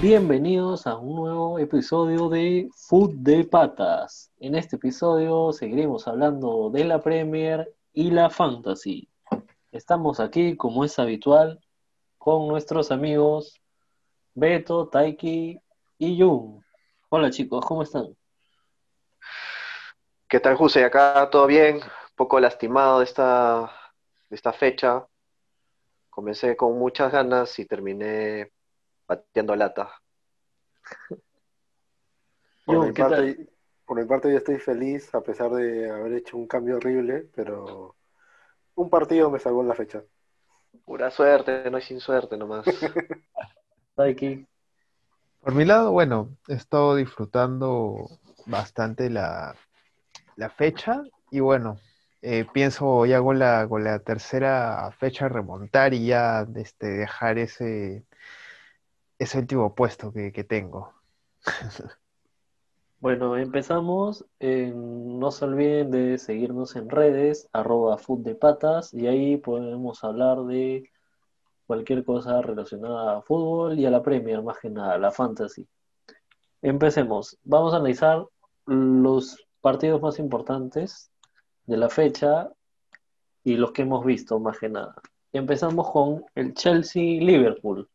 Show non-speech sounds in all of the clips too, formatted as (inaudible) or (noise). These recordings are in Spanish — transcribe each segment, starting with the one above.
Bienvenidos a un nuevo episodio de Food de Patas. En este episodio seguiremos hablando de la Premier y la Fantasy. Estamos aquí, como es habitual, con nuestros amigos Beto, Taiki y Jun. Hola chicos, ¿cómo están? ¿Qué tal, José? Acá todo bien, un poco lastimado de esta, de esta fecha. Comencé con muchas ganas y terminé bateando lata. (laughs) Por mi, ¿qué parte, por mi parte yo estoy feliz a pesar de haber hecho un cambio horrible, pero un partido me salvó en la fecha. Pura suerte, no hay sin suerte nomás. (laughs) Por mi lado, bueno, he estado disfrutando bastante la, la fecha y bueno, eh, pienso ya con la, con la tercera fecha remontar y ya este, dejar ese, ese último puesto que, que tengo. (laughs) Bueno, empezamos. Eh, no se olviden de seguirnos en redes, arroba Food de Patas, y ahí podemos hablar de cualquier cosa relacionada a fútbol y a la Premier, más que nada, a la Fantasy. Empecemos. Vamos a analizar los partidos más importantes de la fecha y los que hemos visto, más que nada. Empezamos con el Chelsea-Liverpool.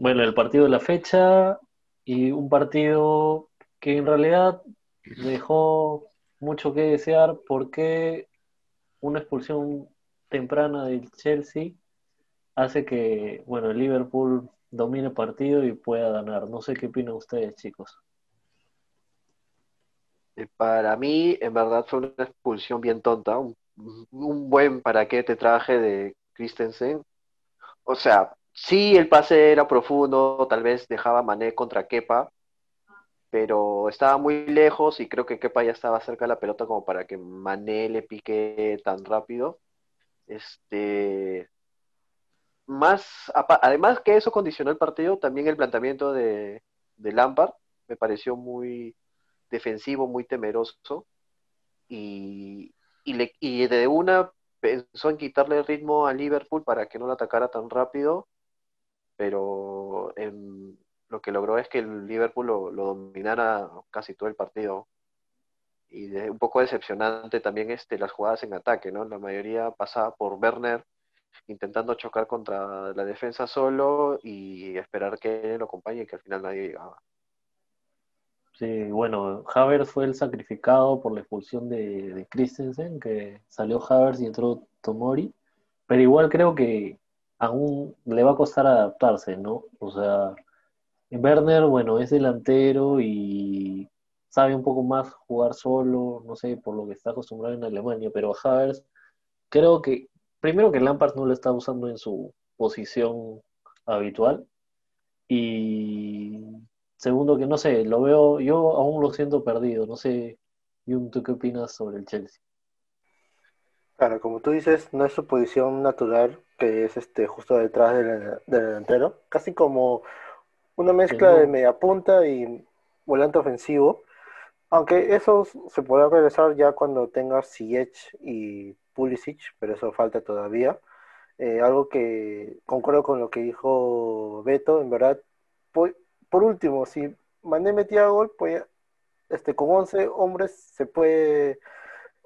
Bueno, el partido de la fecha y un partido que en realidad dejó mucho que desear porque una expulsión temprana del Chelsea hace que, bueno, el Liverpool domine el partido y pueda ganar. No sé qué opinan ustedes, chicos. Eh, Para mí, en verdad, fue una expulsión bien tonta. Un, un buen para qué te traje de Christensen. O sea, sí, el pase era profundo, tal vez dejaba Mané contra Kepa, pero estaba muy lejos y creo que Kepa ya estaba cerca de la pelota como para que Mané le pique tan rápido. Este, más, además que eso condicionó el partido, también el planteamiento de, de Lampard me pareció muy defensivo, muy temeroso y, y, y de una pensó en quitarle el ritmo a Liverpool para que no lo atacara tan rápido, pero lo que logró es que el Liverpool lo, dominara casi todo el partido. Y un poco decepcionante también este, las jugadas en ataque, ¿no? La mayoría pasaba por Werner intentando chocar contra la defensa solo y esperar que él lo acompañe y que al final nadie llegaba. Sí, bueno, Havertz fue el sacrificado por la expulsión de, de Christensen, que salió Havertz y entró Tomori, pero igual creo que aún le va a costar adaptarse, ¿no? O sea, Werner, bueno, es delantero y sabe un poco más jugar solo, no sé, por lo que está acostumbrado en Alemania, pero Havertz creo que, primero que Lampard no lo está usando en su posición habitual y segundo que no sé, lo veo, yo aún lo siento perdido, no sé, Jun, ¿tú qué opinas sobre el Chelsea? Claro, como tú dices, no es su posición natural, que es este justo detrás del, del delantero, casi como una mezcla no. de media punta y volante ofensivo, aunque eso se podrá regresar ya cuando tenga Ziyech y Pulisic, pero eso falta todavía. Eh, algo que concuerdo con lo que dijo Beto, en verdad, por, por último, si Mané metía gol, pues este, con 11 hombres se puede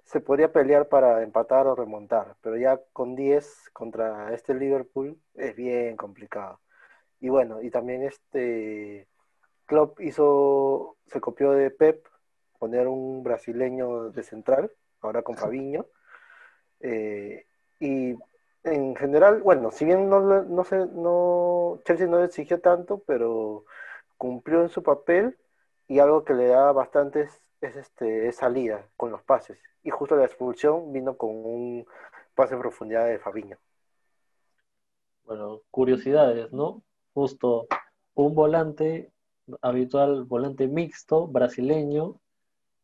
se podría pelear para empatar o remontar, pero ya con 10 contra este Liverpool es bien complicado. Y bueno, y también este Klopp hizo, se copió de Pep, poner un brasileño de central, ahora con Fabinho. Eh, y en general, bueno, si bien no, no, se, no, Chelsea no le exigió tanto, pero cumplió en su papel y algo que le da bastante es, es este, es salida con los pases. Y justo la expulsión vino con un pase en profundidad de Fabinho. Bueno, curiosidades, ¿no? Justo un volante habitual, volante mixto, brasileño,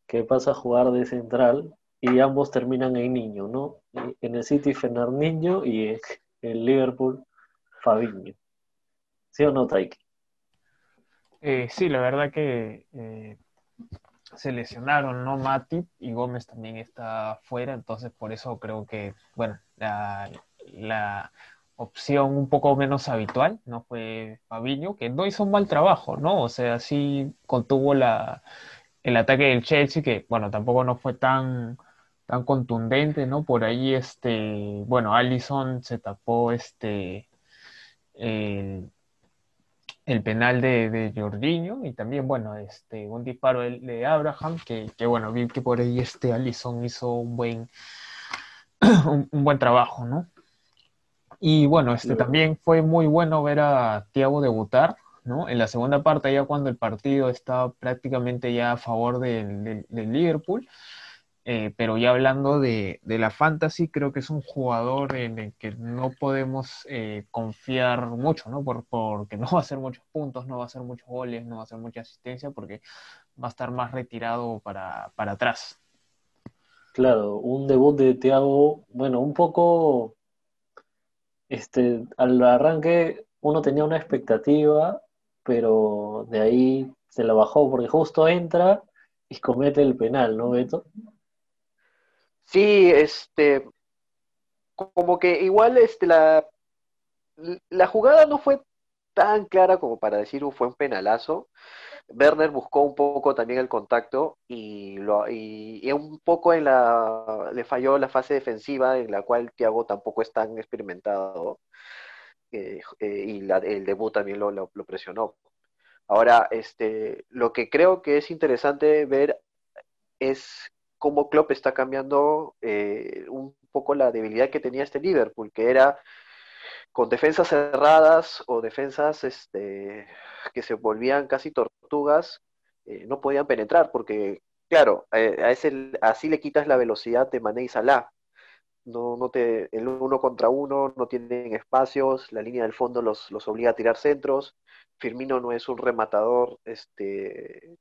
que pasa a jugar de central y ambos terminan en niño, ¿no? En el City Fernandinho y en el Liverpool Fabinho. ¿Sí o no, Taiki? Eh, sí, la verdad que eh, se lesionaron, ¿no? Matip y Gómez también está fuera, entonces por eso creo que, bueno, la, la opción un poco menos habitual, ¿no? Fue Fabinho, que no hizo un mal trabajo, ¿no? O sea, sí contuvo la, el ataque del Chelsea, que, bueno, tampoco no fue tan, tan contundente, ¿no? Por ahí, este, bueno, Allison se tapó este, el, penal de, de Jorginho y también, bueno, este, un disparo de, Abraham, que, que, bueno, vi que por ahí este Allison hizo un buen, (clears throat) un, buen trabajo, ¿no? Y bueno, este también fue muy bueno ver a Thiago debutar, ¿no? En la segunda parte, ya cuando el partido estaba prácticamente ya a favor del, Liverpool, eh, pero ya hablando de, la fantasy, creo que es un jugador en el que no podemos eh, confiar mucho, ¿no? porque (laughs) no va a hacer muchos puntos, no va a hacer muchos goles, no va a hacer mucha asistencia, porque va a estar más retirado para, para atrás. Claro, un debut de Thiago, bueno, un poco, este, al arranque uno tenía una expectativa, pero de ahí se la bajó porque justo entra y comete el penal, ¿no, Beto? Sí, este, como que igual este, la, la jugada no fue tan clara como para decir fue un penalazo. Werner buscó un poco también el contacto y, lo, y, un poco en la, le falló la fase defensiva en la cual Thiago tampoco es tan experimentado eh, eh, y el debut también lo, lo, presionó. Ahora, este, lo que creo que es interesante ver es cómo Klopp está cambiando eh, un poco la debilidad que tenía este Liverpool, que era con defensas cerradas o defensas este, que se volvían casi tortugas, eh, no podían penetrar, porque, claro, eh, a ese, así le quitas la velocidad de Mané y Salah. No, no te, el uno contra uno no tienen espacios, la línea del fondo los, los obliga a tirar centros. Firmino no es un rematador este,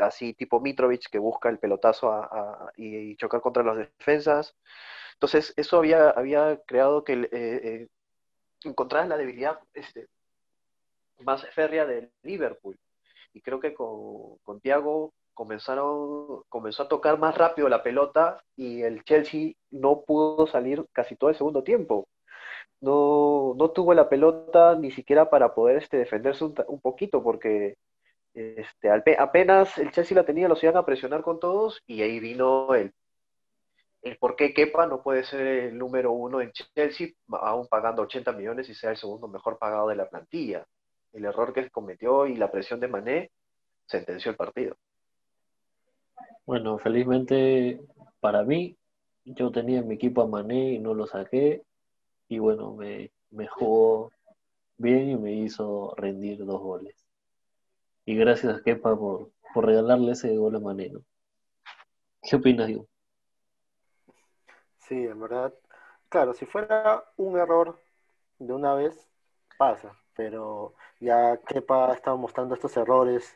así tipo Mitrovic que busca el pelotazo y, chocar contra las defensas. Entonces, eso había, había creado que eh, encontrar la debilidad este, más férrea del Liverpool. Y creo que con, con comenzaron, comenzó a tocar más rápido la pelota y el Chelsea no pudo salir casi todo el segundo tiempo. No, no tuvo la pelota ni siquiera para poder este, defenderse un poquito, porque este, apenas el Chelsea la tenía, los iban a presionar con todos y ahí vino el el por qué Kepa no puede ser el número uno en Chelsea, aún pagando 80 millones y sea el segundo mejor pagado de la plantilla. El error que cometió y la presión de Mané sentenció el partido. Bueno, felizmente para mí, yo tenía en mi equipo a Mané y no lo saqué. Y bueno, me, me jugó bien y me hizo rendir dos goles. Y gracias a Kepa por, por regalarle ese gol a Mané. ¿Qué opinas, Diego? Sí, en verdad. Claro, si fuera un error de una vez, pasa, pero ya Kepa ha estado mostrando estos errores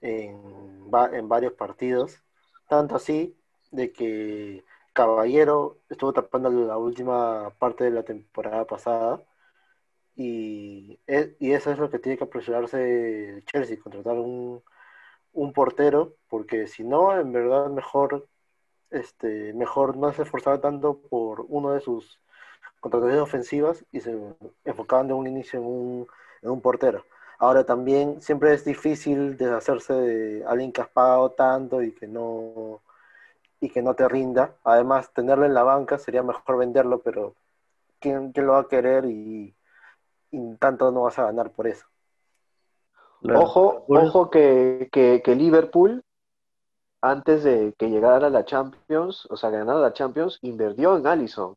en, en varios partidos, tanto así de que Caballero estuvo tapando la última parte de la temporada pasada y, e, y eso es lo que tiene que apresurarse Chelsea, contratar un, un portero, porque si no, en verdad mejor este, mejor no se esforzaba tanto por uno de sus contrataciones ofensivas y se enfocaban de un inicio en un, en un portero. Ahora también siempre es difícil deshacerse de alguien que has pagado tanto y que no y que no te rinda. Además, tenerlo en la banca sería mejor venderlo, pero ¿quién, lo va a querer y, tanto no vas a ganar por eso? Ojo, ojo que, que, que Liverpool antes de que llegara la Champions, o sea, ganara la Champions, invirtió en Allison.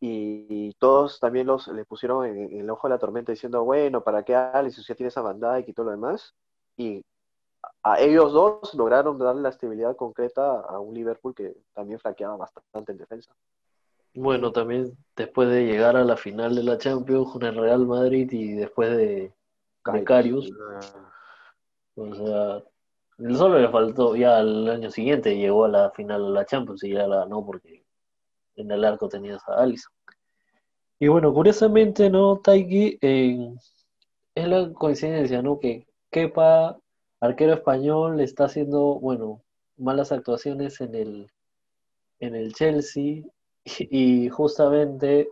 Y, todos también los le pusieron en, el ojo de la tormenta diciendo, bueno, ¿para qué Allison si ya tiene esa bandada y todo lo demás? Y a ellos dos lograron darle la estabilidad concreta a un Liverpool que también flaqueaba bastante en defensa. Bueno, también después de llegar a la final de la Champions con el Real Madrid y después de, de Carius, o sea, Solo le faltó, ya al año siguiente llegó a la final de la Champions y ya la ganó porque en el arco tenías a Alisson. Y bueno, curiosamente, ¿no? Taiki, es la coincidencia, ¿no? Que Kepa, arquero español, está haciendo, bueno, malas actuaciones en el, en el Chelsea (laughs) y, justamente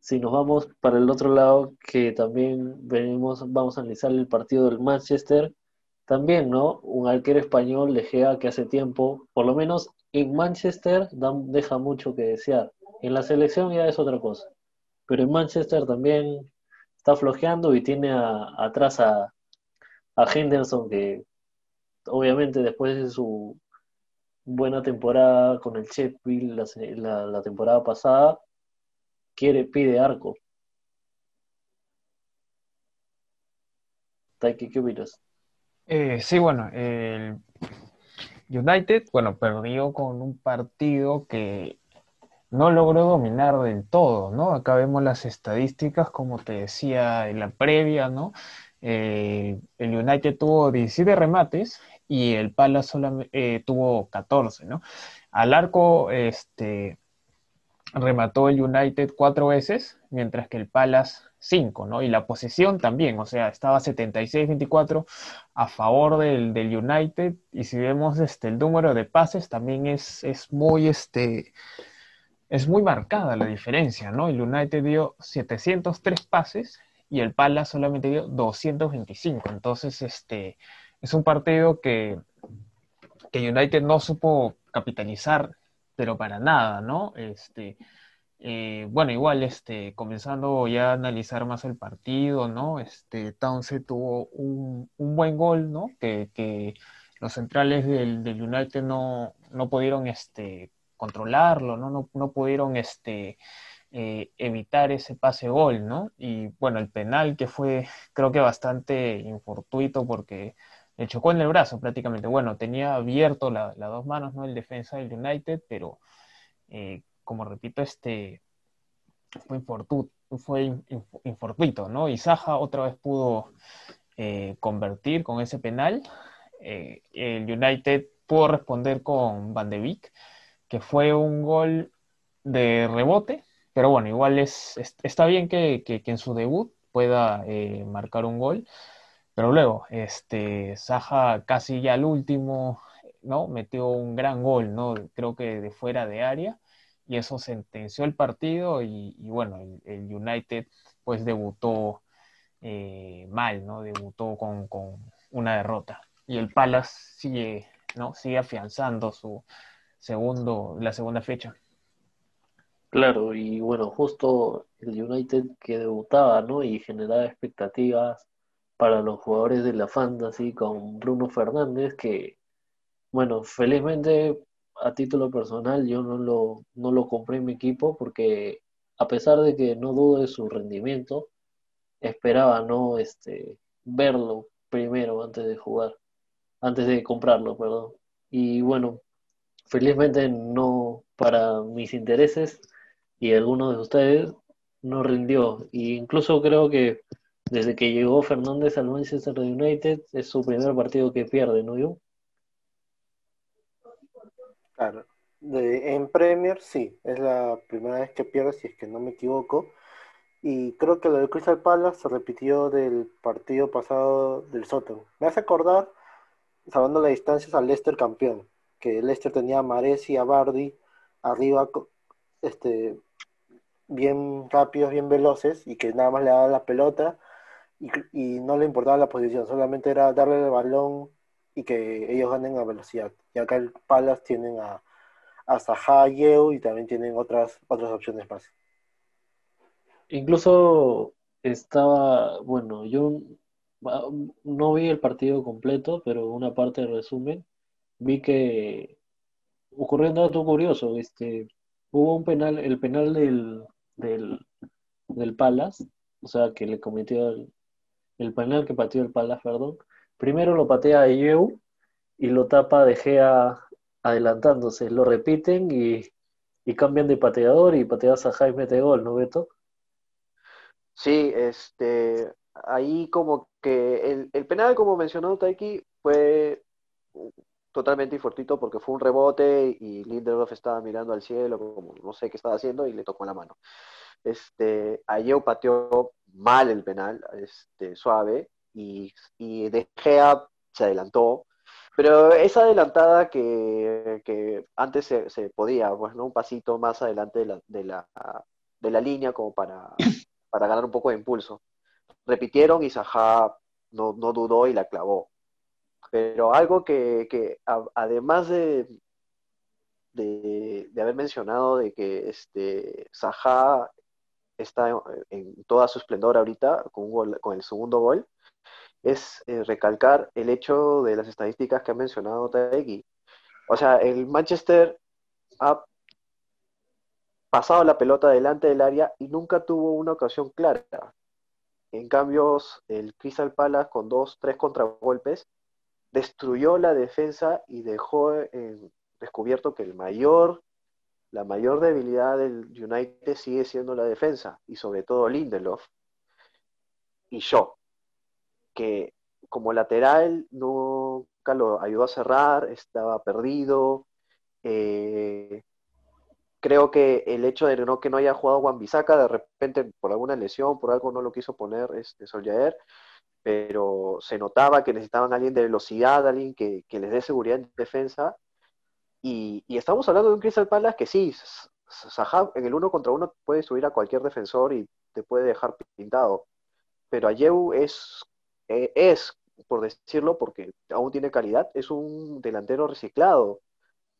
si nos vamos para el otro lado, que también venimos, vamos a analizar el partido del Manchester, también, ¿no? Un arquero español de Gea que hace tiempo, por lo menos en Manchester, deja mucho que desear. En la selección ya es otra cosa. Pero en Manchester también está flojeando y tiene atrás a, a Henderson, que obviamente después de su buena temporada con el Sheffield la, la, temporada pasada, quiere, pide arco. Taiki, ¿qué opinas? Eh, sí, bueno, el United, bueno, perdió con un partido que no logró dominar del todo, ¿no? Acá vemos las estadísticas, como te decía en la previa, ¿no? Eh, el United tuvo 17 remates y el Palace solamente, eh, tuvo 14, ¿no? Al arco, este, remató el United cuatro veces, mientras que el Palace cinco, ¿no? Y la posesión también, o sea, estaba 76-24 a favor del, del, United, y si vemos este, el número de pases, también es, es muy, este, es muy marcada la diferencia, ¿no? El United dio 703 pases y el Palace solamente dio 225, entonces, este, es un partido que, que United no supo capitalizar, pero para nada, ¿no? Este, eh, bueno, igual, este, comenzando ya a analizar más el partido, ¿no? Este, Townsend tuvo un, buen gol, ¿no? Que, los centrales del, United no, no, pudieron este, controlarlo, ¿no? No, no pudieron este, eh, evitar ese pase gol, ¿no? Y bueno, el penal que fue creo que bastante infortuito porque le chocó en el brazo prácticamente. Bueno, tenía abierto las dos manos, ¿no? El defensa del United, pero eh, como repito, este fue, fue infortuito, ¿no? Y Saja otra vez pudo eh, convertir con ese penal. Eh, el United pudo responder con Van de Beek, que fue un gol de rebote, pero bueno, igual es, está bien que, en su debut pueda marcar un gol pero luego, este, Saja casi ya al último, ¿no? Metió un gran gol, ¿no? Creo que de fuera de área, y eso sentenció el partido, y, bueno, el, United pues debutó eh, mal, ¿no? Debutó con, una derrota. Y el Palace sigue, ¿no? Sigue afianzando su segundo, la segunda fecha. Claro, y bueno, justo el United que debutaba, ¿no? Y generaba expectativas para los jugadores de la Fantasy con Bruno Fernández, que, bueno, felizmente a título personal yo no lo, no lo compré en mi equipo porque a pesar de que no dudo de su rendimiento, esperaba no este verlo primero antes de jugar, antes de comprarlo, perdón. Y bueno, felizmente no para mis intereses y algunos de ustedes no rindió. E incluso creo que desde que llegó Fernández al Manchester United, es su primer partido que pierde, ¿no, yo? Claro. en Premier sí, es la primera vez que pierde, si es que no me equivoco. Y creo que lo de Crystal Palace se repitió del partido pasado del Soton. Me hace acordar, salvando las distancias, al Leicester campeón. Que Leicester tenía a Maresi y a Bardi arriba, este, bien rápidos, bien veloces, y que nada más le daba la pelota y, no le importaba la posición, solamente era darle el balón y que ellos ganen a velocidad. Y acá el Palace tienen a, a Zaha, Yeo y también tienen otras, otras opciones más. Incluso estaba, bueno, yo no vi el partido completo, pero una parte del resumen, vi que ocurrió un dato curioso, este, hubo un penal, el penal del, del, del Palace, o sea, que le cometió el penal que pateó el Palace, perdón, primero lo patea a y lo tapa De Gea adelantándose. Lo repiten y, cambian de pateador y pateas a Jaime mete gol, ¿no, Beto? Sí, este, ahí como que el, penal, como mencionó Taiki, fue totalmente infortuito porque fue un rebote y Lindelof estaba mirando al cielo, como no sé qué estaba haciendo, y le tocó la mano. Este, Ayeu pateó mal el penal, este, suave, y, y De Gea se adelantó, pero esa adelantada que, que antes se, podía, pues, ¿no? Un pasito más adelante de la, de la, de la línea como para, para ganar un poco de impulso. Repitieron y Saha no, no dudó y la clavó. Pero algo que, además de, de, haber mencionado de que este, Saha está en, toda su esplendor ahorita con, con el segundo gol, es eh, recalcar el hecho de las estadísticas que ha mencionado Taegui. O sea, el Manchester ha pasado la pelota delante del área y nunca tuvo una ocasión clara. En cambio, el Crystal Palace con dos, tres contragolpes destruyó la defensa y dejó descubierto que el mayor, la mayor debilidad del United sigue siendo la defensa y sobre todo Lindelof y Shaw, que como lateral nunca lo ayudó a cerrar, estaba perdido. Eh, creo que el hecho de no, que no haya jugado Juan Bisaca, de repente por alguna lesión, por algo no lo quiso poner este Soljaer, pero se notaba que necesitaban alguien de velocidad, alguien que, les dé seguridad en defensa. Y, estamos hablando de un Crystal Palace que sí, Sahab en el uno contra uno puede subir a cualquier defensor y te puede dejar pintado. Pero Ayew es, eh, es, por decirlo, porque aún tiene calidad, es un delantero reciclado.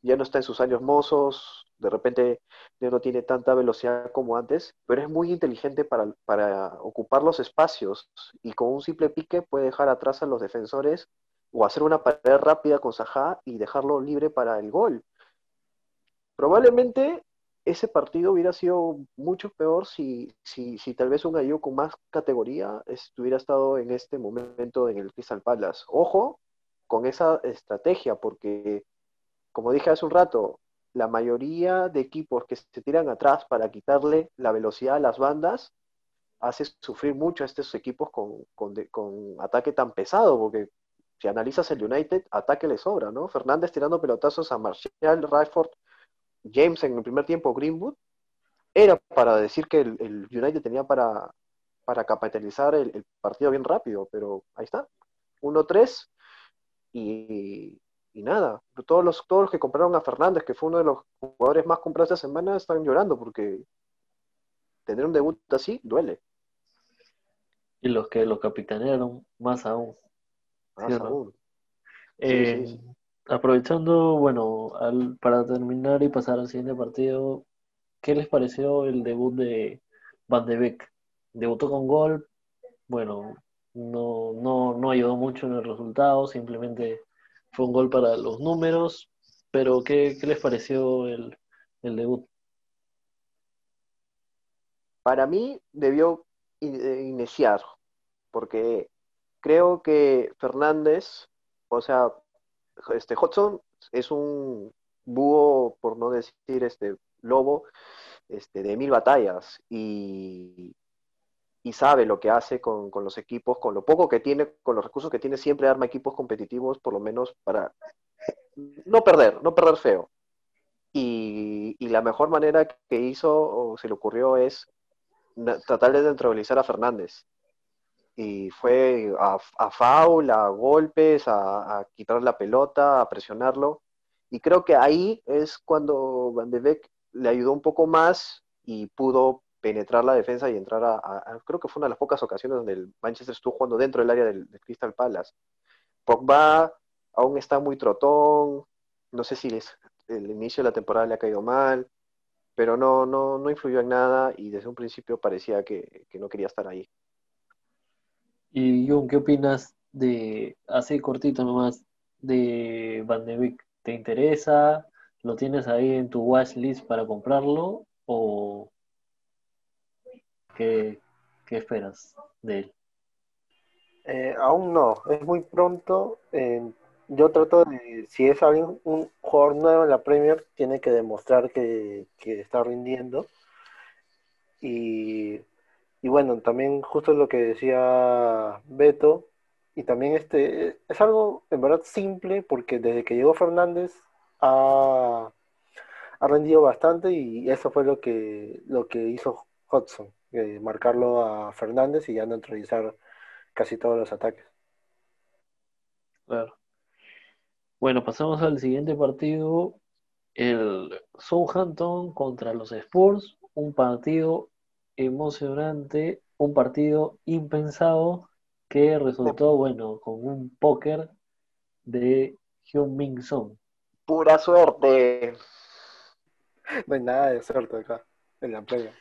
Ya no está en sus años mozos, de repente no tiene tanta velocidad como antes, pero es muy inteligente para, para ocupar los espacios y con un simple pique puede dejar atrás a los defensores o hacer una pared rápida con Sajá y dejarlo libre para el gol. Probablemente ese partido hubiera sido mucho peor si, si, si tal vez un gallo con más categoría estuviera estado en este momento en el Crystal Palace. Ojo con esa estrategia, porque como dije hace un rato, la mayoría de equipos que se tiran atrás para quitarle la velocidad a las bandas hace sufrir mucho a estos equipos con, con, ataque tan pesado, porque si analizas el United, ataque le sobra, ¿no? Fernández tirando pelotazos a Marshall, Rayford, James en el primer tiempo, Greenwood, era para decir que el, United tenía para, para capitalizar el, el, partido bien rápido, pero ahí está, 1-3 y, y nada, todos los, todos los que compraron a Fernández, que fue uno de los jugadores más comprados esta semana, están llorando porque tener un debut así duele. Y los que lo capitanearon, más aún. Más aún. Eh, aprovechando, bueno, para terminar y pasar al siguiente partido, ¿qué les pareció el debut de Van de Beek? Debutó con gol, bueno, no, no, no ayudó mucho en el resultado, simplemente fue un gol para los números, pero ¿qué, les pareció el, debut? Para mí debió eh, iniciar, porque creo que Fernández, o sea, este Hudson es un búho, por no decir este lobo, este, de mil batallas y, y sabe lo que hace con, los equipos, con lo poco que tiene, con los recursos que tiene, siempre arma equipos competitivos, por lo menos para no perder, no perder feo. Y, la mejor manera que hizo o se le ocurrió es tratar de neutralizar a Fernández. Y fue a, a foul, a golpes, a, a quitar la pelota, a presionarlo. Y creo que ahí es cuando Van de Beek le ayudó un poco más y pudo penetrar la defensa y entrar a, creo que fue una de las pocas ocasiones donde el Manchester estuvo jugando dentro del área del, Crystal Palace. Pogba aún está muy trotón, no sé si el inicio de la temporada le ha caído mal, pero no, no, no influyó en nada y desde un principio parecía que, no quería estar ahí. Y Jun, ¿qué opinas de, así cortito nomás, de Van de Beek? ¿Te interesa? ¿Lo tienes ahí en tu watch list para comprarlo? ¿O, ¿Qué, esperas de él? Eh, aún no, es muy pronto. Eh, yo trato de, si es alguien, un jugador nuevo en la Premier, tiene que demostrar que, está rindiendo. Y, bueno, también justo lo que decía Beto, y también este, es algo en verdad simple, porque desde que llegó Fernández ha, ha rendido bastante y eso fue lo que, lo que hizo Hudson marcarlo a Fernández y ya neutralizar casi todos los ataques. Claro. Bueno, pasamos al siguiente partido, el Southampton contra los Spurs, un partido emocionante, un partido impensado que resultó, bueno, con un póker de Hyun Min Song. Pura suerte. (laughs) No hay nada de suerte acá, en la playa.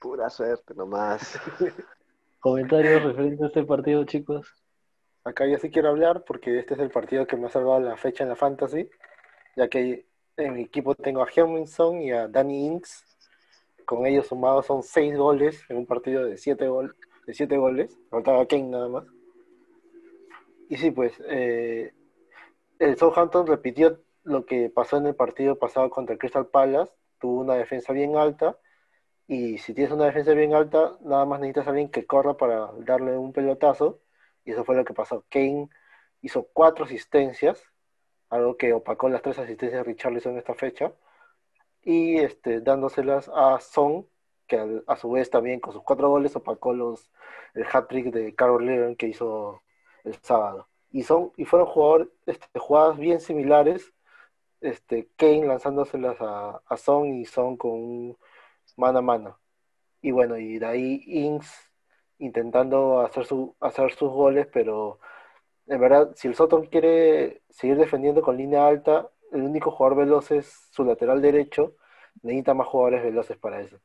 Pura suerte nomás. (laughs) Comentarios referentes a este partido, chicos. Acá yo sí quiero hablar porque este es el partido que me ha salvado la fecha en la fantasy, ya que en mi equipo tengo a Song y a Danny Inks. Con ellos sumados son seis goles en un partido de siete, gol de siete goles. Faltaba Kane nada más. Y sí, pues eh, el Southampton repitió lo que pasó en el partido pasado contra el Crystal Palace. Tuvo una defensa bien alta. Y si tienes una defensa bien alta, nada más necesitas a alguien que corra para darle un pelotazo y eso fue lo que pasó. Kane hizo cuatro asistencias, algo que opacó las tres asistencias de Richarlison esta fecha, y este, dándoselas a Son, que a, su vez también con sus cuatro goles opacó los, el hat-trick de Carol Leon que hizo el sábado. Y, son, y fueron jugadores, este, jugadas bien similares, este, Kane lanzándoselas a, a Son y Son con un mano a mano. Y bueno, y de ahí Inks intentando hacer, su, hacer sus goles, pero en verdad, si el Soton quiere seguir defendiendo con línea alta, el único jugador veloz es su lateral derecho, necesita más jugadores veloces para eso.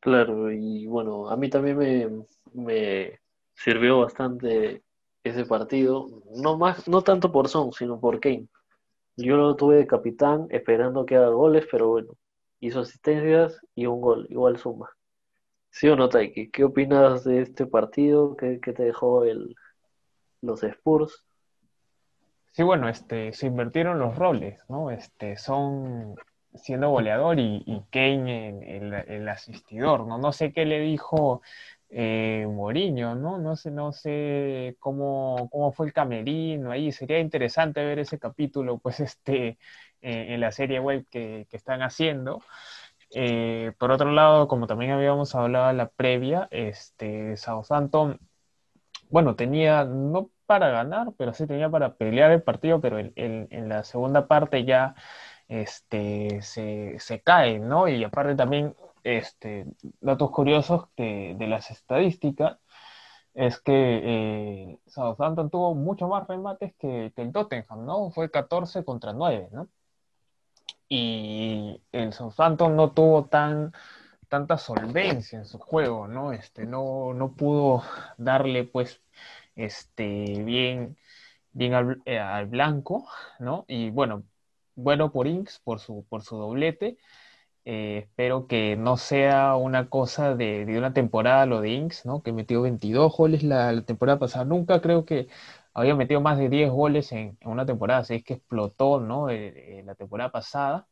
Claro, y bueno, a mí también me, me sirvió bastante ese partido, no más, no tanto por Son, sino por Kane. Yo lo tuve de capitán esperando que haga goles, pero bueno, hizo asistencias y un gol, igual suma. ¿Sí o no, Taiki? ¿Qué opinas de este partido? ¿Qué, te dejó el, los Spurs? Sí, bueno, este, se invirtieron los roles, ¿no? Este, son siendo goleador y, Kane el, asistidor, ¿no? No sé qué le dijo eh, Mourinho, ¿no? No sé, no sé cómo, cómo fue el camerino ahí. Sería interesante ver ese capítulo, pues, este, eh, en la serie web que, que están haciendo. Eh, por otro lado, como también habíamos hablado en la previa, este, Southampton, bueno, tenía no para ganar, pero sí tenía para pelear el partido, pero en la segunda parte ya este, se, se, cae, ¿no? Y aparte también, este, datos curiosos de, las estadísticas, es que eh, Southampton tuvo mucho más remates que, que el Tottenham, ¿no? Fue 14 contra 9, ¿no? Y el Southampton no tuvo tan tanta solvencia en su juego, ¿no? Este, no, no pudo darle, pues, este, bien, bien al, eh, blanco, ¿no? Y bueno, bueno por Inks, por su, por su doblete. Eh, espero que no sea una cosa de, de, una temporada lo de Inks, ¿no? Que metió 22 goles la temporada pasada. Nunca creo que había metido más de 10 goles en, una temporada, así es que explotó, ¿no? Eh, eh, la temporada pasada.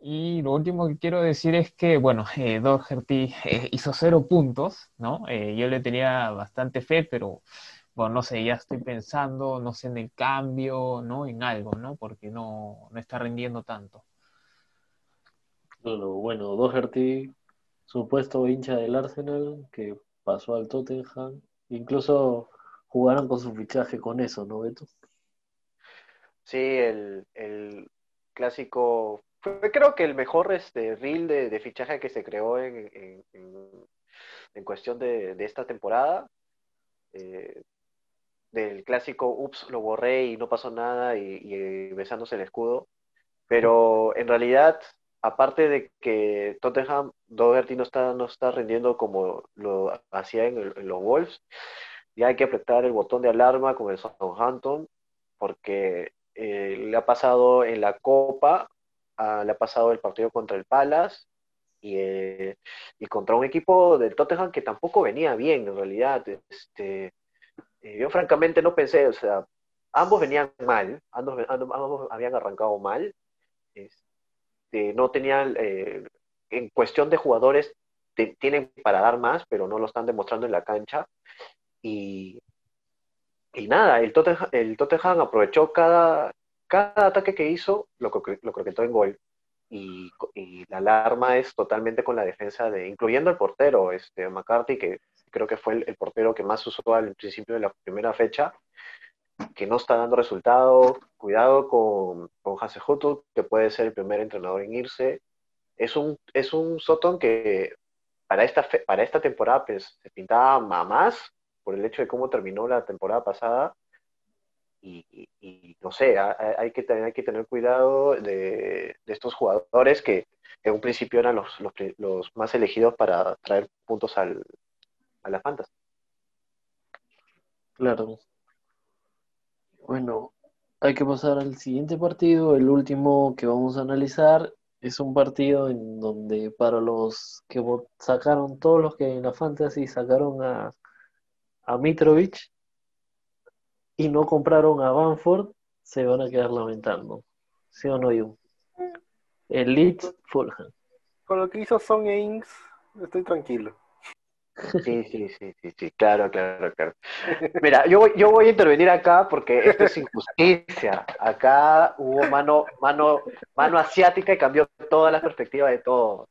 Y lo último que quiero decir es que, bueno, eh, Doherty eh, hizo cero puntos, ¿no? yo le tenía bastante fe, pero, bueno, no sé, ya estoy pensando, no sé, en el cambio, ¿no? En algo, ¿no? Porque no, no está rindiendo tanto. Bueno, bueno, Doherty, supuesto hincha del Arsenal, que pasó al Tottenham, incluso jugaron con su fichaje con eso, ¿no, Beto? Sí, el, clásico, fue creo que el mejor este, reel de, fichaje que se creó en, en, cuestión de, esta temporada. Eh, del clásico, ups, lo borré y no pasó nada y, besándose el escudo. Pero en realidad, aparte de que Tottenham, Doherty no está, no está rindiendo como lo hacía en, en los Wolves, ya hay que apretar el botón de alarma con el Southampton, porque eh, le ha pasado en la Copa, ah, le ha pasado el partido contra el Palace y, eh, y, contra un equipo del Tottenham que tampoco venía bien en realidad. Este, eh, yo francamente no pensé, o sea, ambos venían mal, ambos, ambos habían arrancado mal, este, no tenían, en cuestión de jugadores, tienen para dar más, pero no lo están demostrando en la cancha. Y, y nada, el Tottenham, el Tottenham aprovechó cada, cada ataque que hizo, lo, lo croquetó en gol. Y, y, la alarma es totalmente con la defensa de, incluyendo el portero, este McCarthy, que creo que fue el, portero que más usó al principio de la primera fecha, que no está dando resultado. Cuidado con, con Hasehutu, que puede ser el primer entrenador en irse. es un, es un Soton que para esta, para esta temporada pues, se pintaba más por el hecho de cómo terminó la temporada pasada. Y, no sé, hay, que, hay que tener cuidado de, estos jugadores que en un principio eran los, los, más elegidos para traer puntos al, a la Fantasy. Claro. Bueno, hay que pasar al siguiente partido, el último que vamos a analizar. Es un partido en donde para los que sacaron, todos los que en la Fantasy sacaron a, a Mitrovic y no compraron a Banford, se van a quedar lamentando. ¿Sí o no, yo? El Leeds Fulham. Con lo que hizo Son e Ings, estoy tranquilo. Sí, sí, sí, sí, sí, claro, claro, claro. Mira, yo voy, yo voy a intervenir acá porque esto es injusticia. Acá hubo mano, mano, mano asiática y cambió toda la perspectiva de todo.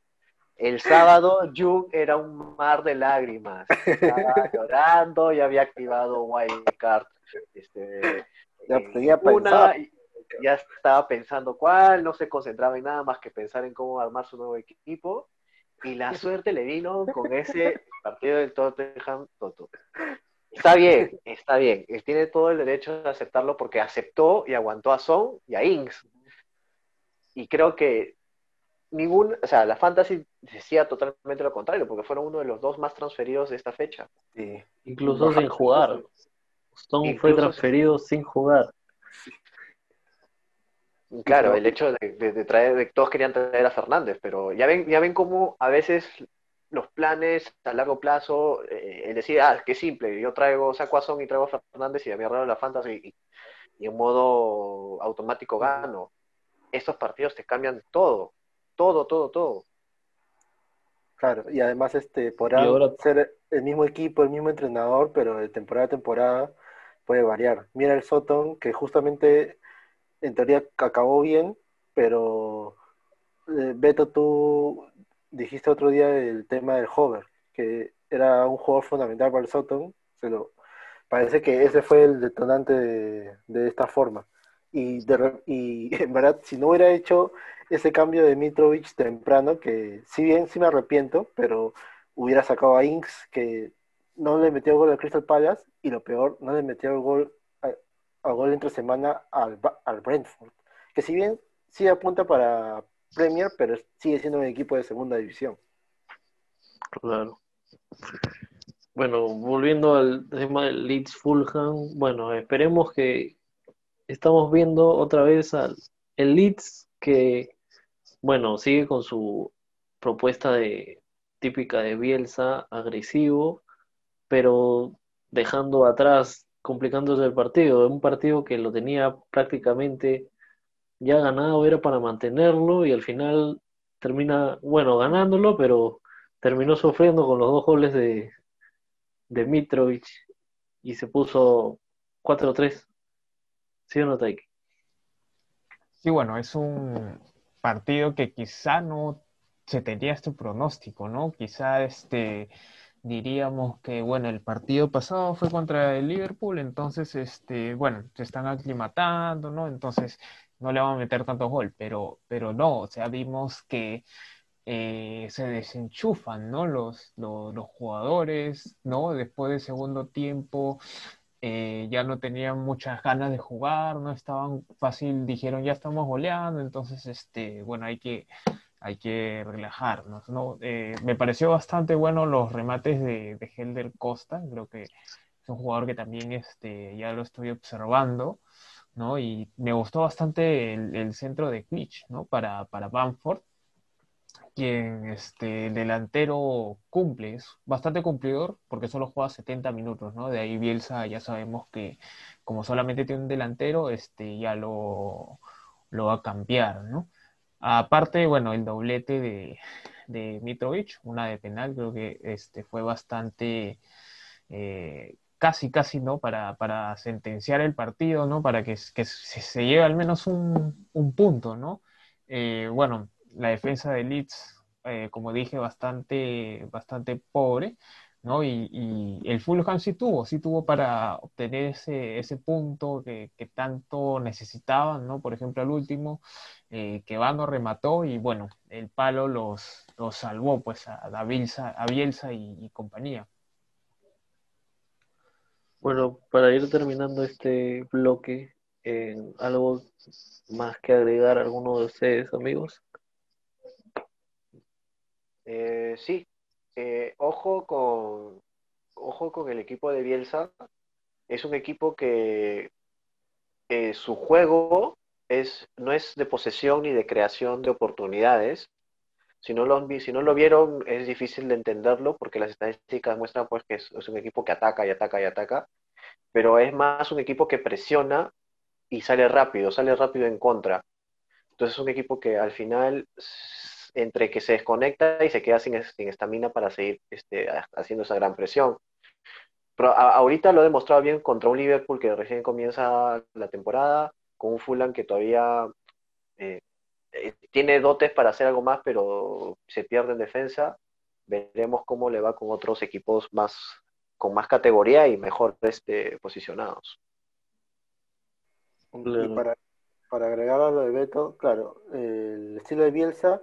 El sábado, Jung era un mar de lágrimas. Estaba (laughs) llorando y había activado Wildcard. Este, ya, una, ya estaba pensando cuál, no se concentraba en nada más que pensar en cómo armar su nuevo equipo y la suerte le vino con ese partido del Tottenham Toto. Está bien, está bien. Él tiene todo el derecho de aceptarlo porque aceptó y aguantó a Son y a Ings. Y creo que ningún, o sea, la Fantasy decía totalmente lo contrario, porque fueron uno de los dos más transferidos de esta fecha. Incluso sin jugar. Son fue transferido sin jugar. Claro, el hecho de, traer, de, todos querían traer a Fernández, pero ya ven, ya ven cómo a veces los planes a largo plazo, eh, el decir, ah, qué simple, yo traigo, saco a Son y traigo a Fernández y a mi la fantasy y, en modo automático gano. Estos partidos te cambian todo, todo, todo, todo. Claro, y además este podrá ser el mismo equipo, el mismo entrenador, pero de temporada a temporada puede variar. Mira el Soton, que justamente en teoría acabó bien, pero eh, Beto, tú dijiste otro día el tema del hover, que era un jugador fundamental para el Soton, pero parece que ese fue el detonante de, esta forma. Y, y (laughs) en verdad, si no hubiera hecho ese cambio de Mitrovic temprano, que si bien sí me arrepiento, pero hubiera sacado a Inks, que no le metió gol al Crystal Palace, y lo peor, no le metió el gol a gol entre semana al, al Brentford, que si bien sí apunta para Premier, pero sigue siendo un equipo de segunda división. Claro. Bueno, volviendo al tema del Leeds Fulham, bueno, esperemos que estamos viendo otra vez al el Leeds que, bueno, sigue con su propuesta de típica de Bielsa, agresivo, pero dejando atrás complicándose el partido. Un partido que lo tenía prácticamente ya ganado, era para mantenerlo y al final termina, bueno, ganándolo, pero terminó sufriendo con los dos goles de, de Mitrovic y se puso 4-3. ¿Sí o no, Taiki? Sí, bueno, es un partido que quizá no se tenía este pronóstico, ¿no? Quizá este diríamos que, bueno, el partido pasado fue contra el Liverpool, entonces, este, bueno, se están aclimatando, ¿no? Entonces, no le van a meter tantos gol, pero, pero no, o sea, vimos que eh, se desenchufan, ¿no? Los, los, jugadores, ¿no? Después del segundo tiempo, eh, ya no tenían muchas ganas de jugar, no estaban fácil, dijeron, ya estamos goleando, entonces, este, bueno, hay que hay que relajarnos, ¿no? Eh, me pareció bastante bueno los remates de, de Helder Costa, creo que es un jugador que también este, ya lo estoy observando, ¿no? Y me gustó bastante el, centro de Glitch, ¿no? Para, para Bamford, quien este, delantero cumple, es bastante cumplidor porque solo juega 70 minutos, ¿no? De ahí Bielsa ya sabemos que como solamente tiene un delantero, este, ya lo, lo va a cambiar, ¿no? Aparte, bueno, el doblete de, de Mitrovic, una de penal, creo que este fue bastante eh, casi, casi, ¿no? Para, para, sentenciar el partido, ¿no? Para que, que se, lleve al menos un, un punto, ¿no? Eh, bueno, la defensa de Leeds, eh, como dije, bastante, bastante pobre, ¿no? Y, el Fulham sí tuvo, sí tuvo para obtener ese, ese punto que, que tanto necesitaban, ¿no? Por ejemplo, al último, eh, que Vano remató y bueno, el palo los, los salvó pues a, a Bielsa, a Bielsa y, y compañía. Bueno, para ir terminando este bloque, eh, ¿algo más que agregar a alguno de ustedes, amigos? Eh, sí, eh, ojo con ojo con el equipo de Bielsa. Es un equipo que su juego es, no es de posesión ni de creación de oportunidades. Si no, lo, si no lo vieron, es difícil de entenderlo porque las estadísticas muestran pues, que es, es un equipo que ataca y ataca y ataca, pero es más un equipo que presiona y sale rápido, sale rápido en contra. Entonces es un equipo que al final, entre que se desconecta y se queda sin sin estamina para seguir este, ha- haciendo esa gran presión. Pero a- ahorita lo ha demostrado bien contra un Liverpool que recién comienza la temporada, con un Fulham que todavía eh, eh, tiene dotes para hacer algo más, pero se pierde en defensa. Veremos cómo le va con otros equipos más, con más categoría y mejor este, posicionados. Y para, para agregar a lo de Beto, claro, el estilo de Bielsa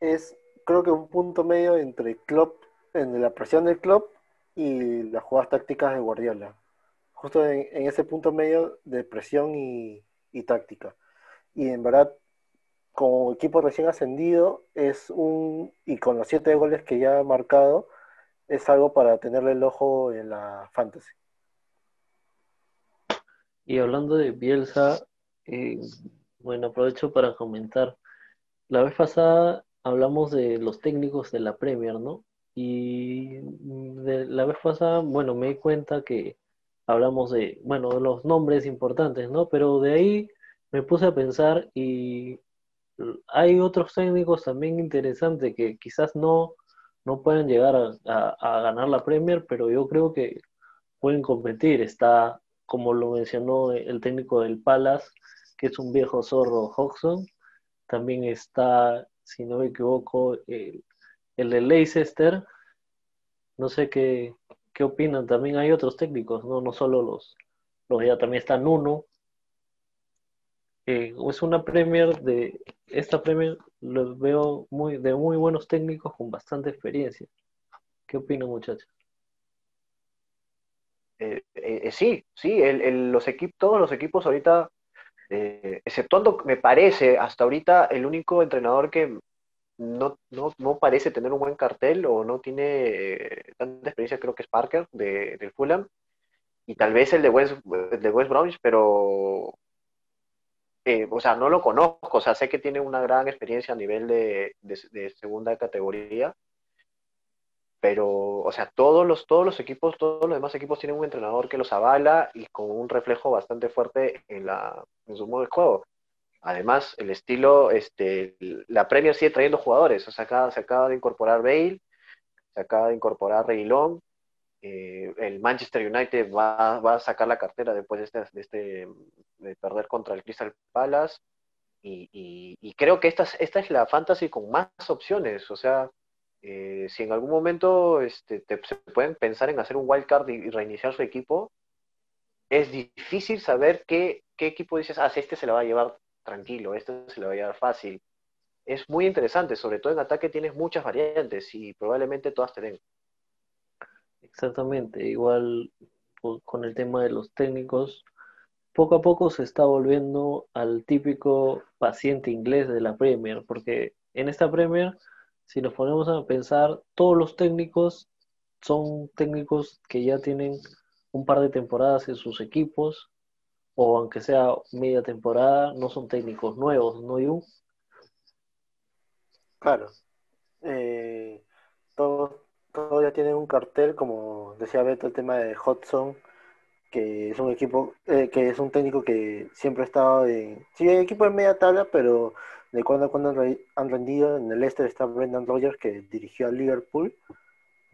es creo que un punto medio entre Klopp, en la presión del Klopp y las jugadas tácticas de Guardiola. Justo en, en ese punto medio de presión y, y táctica. Y en verdad, como equipo recién ascendido, es un, y con los siete goles que ya ha marcado, es algo para tenerle el ojo en la fantasy. Y hablando de Bielsa, eh, bueno, aprovecho para comentar. La vez pasada hablamos de los técnicos de la Premier, ¿no? Y mm, de la vez pasada, bueno, me di cuenta que hablamos de, bueno, de los nombres importantes, ¿no? Pero de ahí me puse a pensar y hay otros técnicos también interesantes que quizás no, no pueden llegar a, a- ganar la Premier, pero yo creo que pueden competir. Está, como lo mencionó el técnico del Palace, que es un viejo zorro Hodgson. También está, si no me equivoco, el, el de Leicester. No sé qué, qué opinan. También hay otros técnicos, no, no solo los, los ya también está Nuno. Eh, es una Premier de esta Premier los veo muy de muy buenos técnicos con bastante experiencia. ¿Qué opinan, muchachos? Eh, eh, sí, sí, el, el- los equipos, todos los equipos ahorita, eh, exceptuando, me parece, hasta ahorita el único entrenador que no, no, no parece tener un buen cartel o no tiene eh, tanta experiencia, creo que es Parker de, del Fulham, y tal vez el de West, el de West Bromwich, pero, eh, o sea, no lo conozco, o sea, sé que tiene una gran experiencia a nivel de, de, de segunda categoría, pero, o sea, todos los, todos los equipos, todos los demás equipos tienen un entrenador que los avala y con un reflejo bastante fuerte en, la, en su modo de juego. Además, el estilo, este, la Premier sigue trayendo jugadores, o sea, acaba- se acaba de incorporar Bale, se acaba de incorporar Reguilón, eh, el Manchester United va, va a sacar la cartera después de este, de este de perder contra el Crystal Palace y, y- y creo que esta, es- esta es la fantasy con más opciones, o sea, eh, si en algún momento este, te- se pueden pensar en hacer un wildcard y, y reiniciar su equipo, es difícil saber qué, qué equipo dices, ah, este se la va a llevar tranquilo, este se la va a llevar fácil. Es muy interesante, sobre todo en ataque tienes muchas variantes y probablemente todas te den. Exactamente, igual con el tema de los técnicos, poco a poco se está volviendo al típico paciente inglés de la Premier, porque en esta Premier, si nos ponemos a pensar, todos los técnicos son técnicos que ya tienen un par de temporadas en sus equipos, o aunque sea media temporada, no son técnicos nuevos, ¿no, Yu? Claro. Eh, todos, todos ya tienen un cartel, como decía Beto, el tema de Hudson, que es un equipo, eh, que es un técnico que siempre ha estado en, sí, en equipo de media tabla, pero de cuando a cuando han, re- han rendido. En el este está Brendan Rodgers, que dirigió al Liverpool,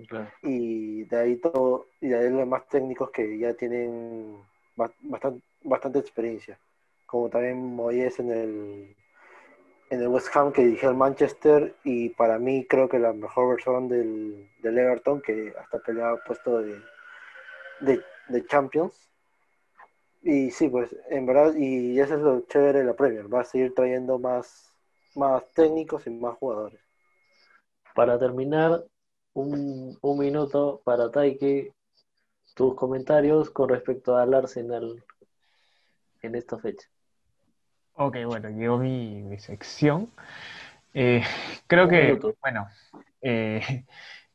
Claro. y de ahí todo, y de ahí los demás técnicos que ya tienen ba- bastante, bastante experiencia, como también Moyes en el, en el West Ham que dirigió el Manchester y para mí creo que la mejor versión del, del Everton que hasta peleaba puesto de, de, de Champions. Y sí, pues en verdad, y eso es lo chévere de la Premier, va a seguir trayendo más, más técnicos y más jugadores. Para terminar, un, un minuto para Taike, tus comentarios con respecto al Arsenal en esta fecha. Ok, bueno, llegó mi, mi sección. Eh, creo Un que, minuto. bueno, eh,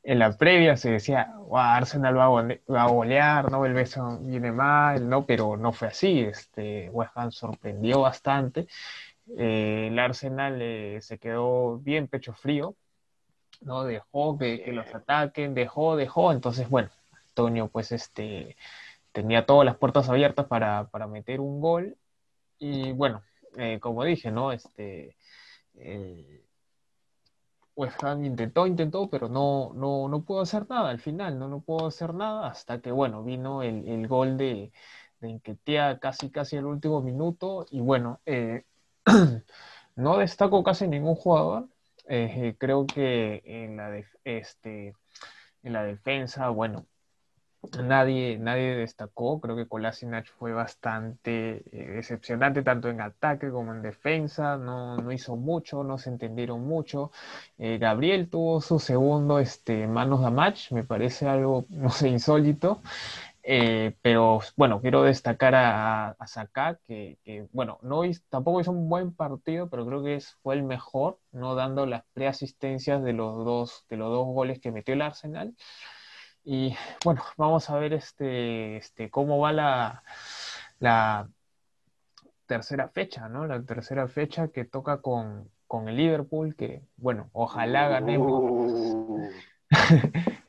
en la previa se decía, "Guau, Arsenal va a, golear, ¿no? El beso viene mal, ¿no? Pero no fue así. Este, West Ham sorprendió bastante. Eh, el Arsenal eh, se quedó bien pecho frío, ¿no? Dejó que, los ataquen, dejó, dejó. Entonces, bueno, Antonio, pues, este, tenía todas las puertas abiertas para, para meter un gol. Y bueno, eh, como dije, ¿no? Este, eh, West Ham intentó, intentó, pero no, no, no pudo hacer nada al final, no, no pudo hacer nada hasta que, bueno, vino el, el gol de, de casi, casi el último minuto y bueno, eh, (clears throat) no destaco casi ningún jugador, eh, creo que en la, este, en la defensa, bueno, Nadie, nadie destacó, creo que Kolasinac fue bastante eh, decepcionante tanto en ataque como en defensa, no, no hizo mucho, no se entendieron mucho. Eh, Gabriel tuvo su segundo este, manos a match, me parece algo, (laughs) no sé, insólito. Eh, pero bueno, quiero destacar a, a Saka, que, bueno, no tampoco hizo un buen partido, pero creo que es, fue el mejor, no dando las preasistencias de los dos, de los dos goles que metió el Arsenal. Y bueno, vamos a ver este, este, cómo va la, la tercera fecha, ¿no? La tercera fecha que toca con, con el Liverpool, que bueno, ojalá ganemos. Uh, (laughs)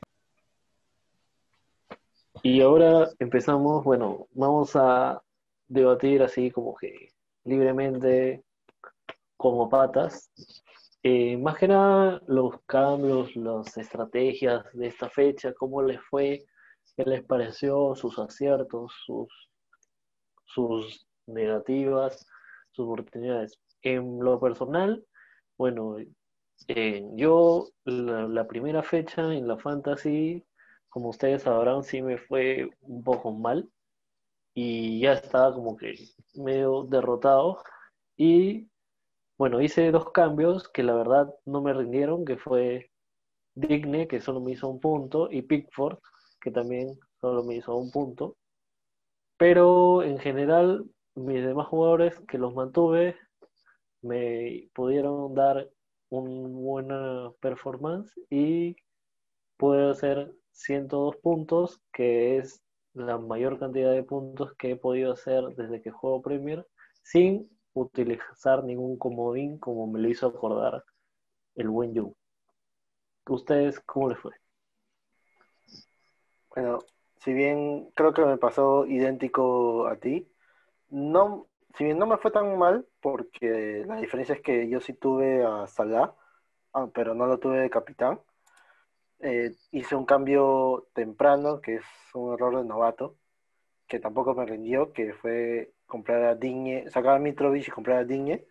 Y ahora empezamos, bueno, vamos a debatir así como que libremente, como patas. Eh, más que nada los cambios, las estrategias de esta fecha, cómo les fue, qué les pareció, sus aciertos, sus, sus negativas, sus oportunidades. En lo personal, bueno, eh, yo la, la primera fecha en la Fantasy, como ustedes sabrán, sí me fue un poco mal y ya estaba como que medio derrotado y bueno, hice dos cambios que la verdad no me rindieron, que fue Digne, que solo me hizo un punto, y Pickford, que también solo me hizo un punto. Pero en general, mis demás jugadores que los mantuve me pudieron dar una buena performance y pude hacer 102 puntos, que es la mayor cantidad de puntos que he podido hacer desde que juego Premier, sin utilizar ningún comodín como me lo hizo acordar el buen Yu. ¿Ustedes cómo les fue? Bueno, si bien creo que me pasó idéntico a ti, no, si bien no me fue tan mal, porque la diferencia es que yo sí tuve a Salah, ah, pero no lo tuve de capitán. Eh, hice un cambio temprano, que es un error de novato, que tampoco me rindió, que fue comprar a Digne, sacar a Mitrovic y comprar a Digne,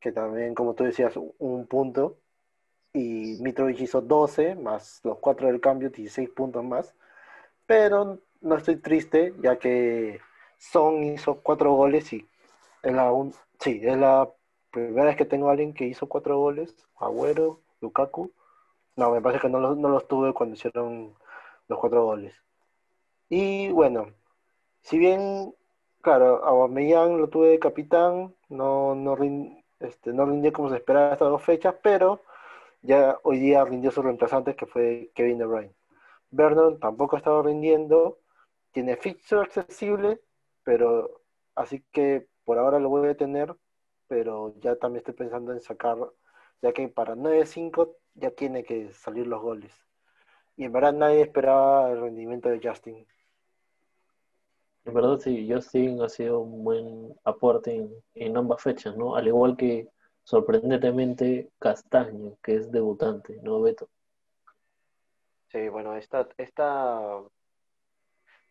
que también, como tú decías, un punto, y Mitrovic hizo 12, más los 4 del cambio, 16 puntos más pero no estoy triste ya que Son hizo cuatro goles y es la, un- sí, es la primera vez que tengo a alguien que hizo cuatro goles, Agüero, Lukaku. No, me parece que no los, no los tuve cuando hicieron los cuatro goles. Y bueno, si bien, claro, Aubameyang lo tuve de capitán, no, no, este, rindió como se esperaba estas dos fechas, pero ya hoy día rindió su reemplazante que fue Kevin De Bruyne. Vernon tampoco ha estado rindiendo, tiene fixture accesible, pero así que por ahora lo voy a tener, pero ya también estoy pensando en sacar, ya que para 9-5 ya tiene que salir los goles. Y en verdad nadie esperaba el rendimiento de Justin. En verdad, sí, Justin ha sido un buen aporte en, en ambas fechas, ¿no? Al igual que sorprendentemente Castaño, que es debutante, ¿no, Beto? Sí, bueno, esta, esta,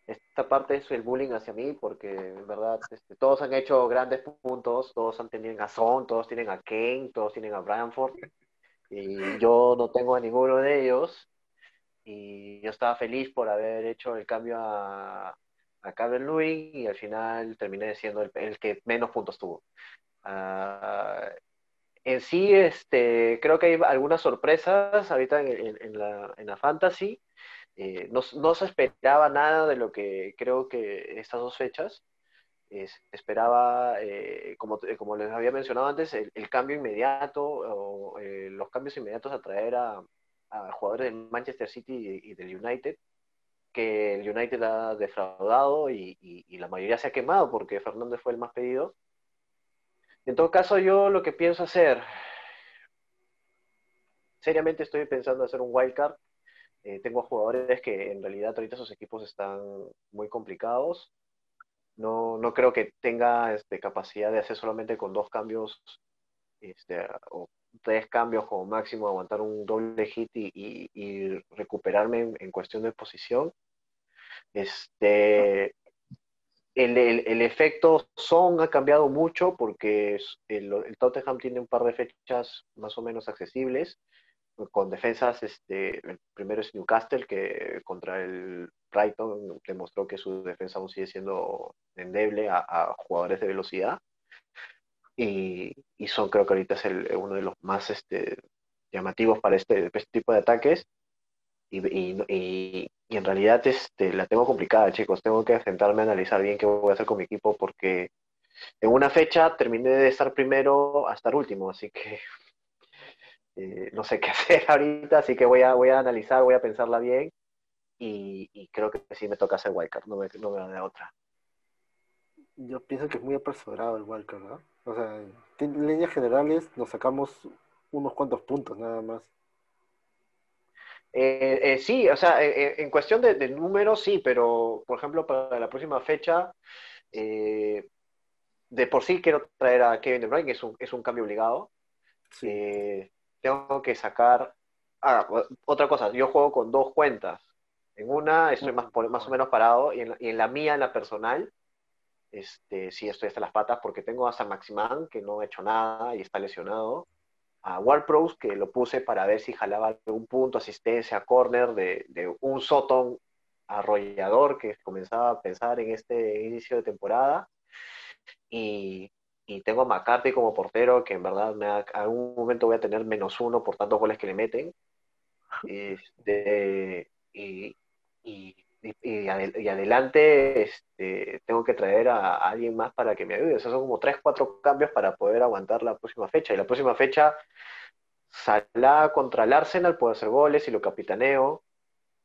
esta parte es el bullying hacia mí, porque en verdad este, todos han hecho grandes puntos, todos han tenido a Son, todos tienen a Kane, todos tienen a Branford, y yo no tengo a ninguno de ellos, y yo estaba feliz por haber hecho el cambio a, a Calvin Lewin, y al final terminé siendo el, que menos puntos tuvo. Ah, en sí, este, creo que hay algunas sorpresas ahorita en, la, en la Fantasy, eh, no, se esperaba nada de lo que creo que estas dos fechas. esperaba, eh, como, como les había mencionado antes, el, cambio inmediato o eh, los cambios inmediatos a traer a, jugadores del Manchester City y, del United, que el United ha defraudado y, y, la mayoría se ha quemado porque Fernández fue el más pedido. En todo caso, yo lo que pienso hacer, seriamente estoy pensando hacer un wildcard eh, tengo jugadores que en realidad ahorita sus equipos están muy complicados. No, no creo que tenga este, capacidad de hacer solamente con dos cambios este, o tres cambios como máximo, aguantar un doble hit y, y, recuperarme en, cuestión de posición. Este, el, el, efecto Son ha cambiado mucho porque el, el, Tottenham tiene un par de fechas más o menos accesibles con defensas, este, el primero es Newcastle, que contra el Brighton demostró que su defensa aún sigue siendo endeble a, jugadores de velocidad. Y, y, son, creo que ahorita es el, uno de los más este, llamativos para este, este tipo de ataques. Y, y, y, en realidad este, la tengo complicada, chicos. Tengo que sentarme a analizar bien qué voy a hacer con mi equipo porque en una fecha terminé de estar primero a estar último, así que (laughs) eh, no sé qué (laughs) hacer ahorita, así que voy a, voy a analizar, voy a pensarla bien y, creo que sí me toca hacer wildcard, no me, no me da otra. Yo pienso que es muy apresurado el wildcard, ¿no? O sea, en líneas generales nos sacamos unos cuantos puntos nada más. Eh, eh, sí, o sea, en cuestión de, números sí, pero por ejemplo para la próxima fecha, de por sí quiero traer a Kevin De Bruyne, que es un, es un cambio obligado. Sí tengo que sacar... Ah, otra cosa, yo juego con dos cuentas. En una estoy más, más o menos parado y en, la, mía, en la personal, este, sí estoy hasta las patas porque tengo a San Maximán que no ha hecho nada y está lesionado. A Warpros que lo puse para ver si jalaba algún punto, asistencia, corner de, un Soton arrollador que comenzaba a pensar en este inicio de temporada. Y, y tengo a McCarthy como portero, que en verdad me a algún momento voy a tener menos uno por tantos goles que le meten. Este, y, y, adelante este, tengo que traer a, alguien más para que me ayude. O sea, son como tres, cuatro cambios para poder aguantar la próxima fecha. Y la próxima fecha, Salah contra el Arsenal, puedo hacer goles y lo capitaneo.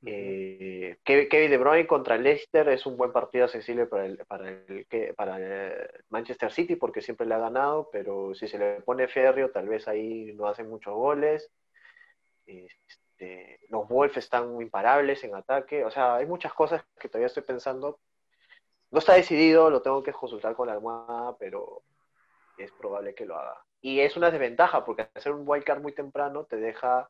Eh, Kevin De Bruyne contra Leicester es un buen partido sensible para el, para el, para Manchester City porque siempre le ha ganado, pero si se le pone férreo, tal vez ahí no hacen muchos goles. Este, los Wolves están imparables en ataque, o sea, hay muchas cosas que todavía estoy pensando. No está decidido, lo tengo que consultar con la almohada, pero es probable que lo haga. Y es una desventaja porque hacer un wildcard muy temprano te deja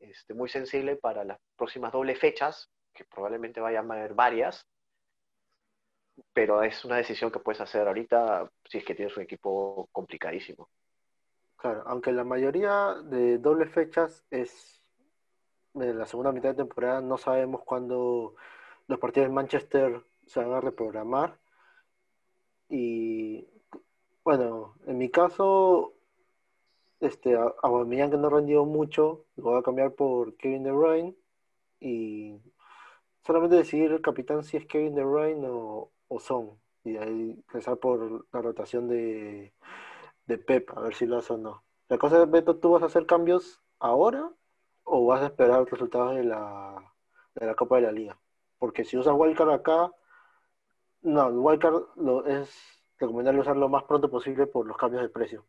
este, muy sensible para las próximas doble fechas, que probablemente vayan a haber varias, pero es una decisión que puedes hacer ahorita si es que tienes un equipo complicadísimo. Claro, aunque la mayoría de doble fechas es de la segunda mitad de temporada, no sabemos cuándo los partidos de Manchester se van a reprogramar. Y bueno, en mi caso, este, a Aubameyang que no rendió mucho, lo voy a cambiar por Kevin De Bruyne y solamente decidir el capitán si es Kevin De Bruyne o, Son y ahí pensar por la rotación de, de Pep, a ver si lo hace o no. La cosa es, Beto, ¿tú vas a hacer cambios ahora o vas a esperar resultados de la, de la Copa de la Liga? Porque si usas Wildcard acá, no, Wildcard lo, es recomendable usarlo lo más pronto posible por los cambios de precio.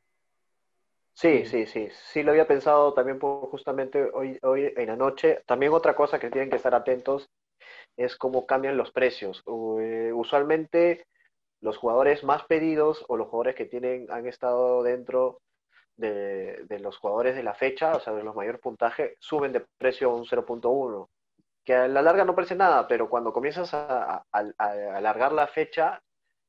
Sí, sí, sí, sí lo había pensado también por justamente hoy, hoy en la noche. También otra cosa que tienen que estar atentos es cómo cambian los precios. Eh, usualmente los jugadores más pedidos o los jugadores que tienen han estado dentro de, los jugadores de la fecha, o sea, de los mayores puntajes, suben de precio a un 0.1. que a la larga no parece nada, pero cuando comienzas a, alargar la fecha,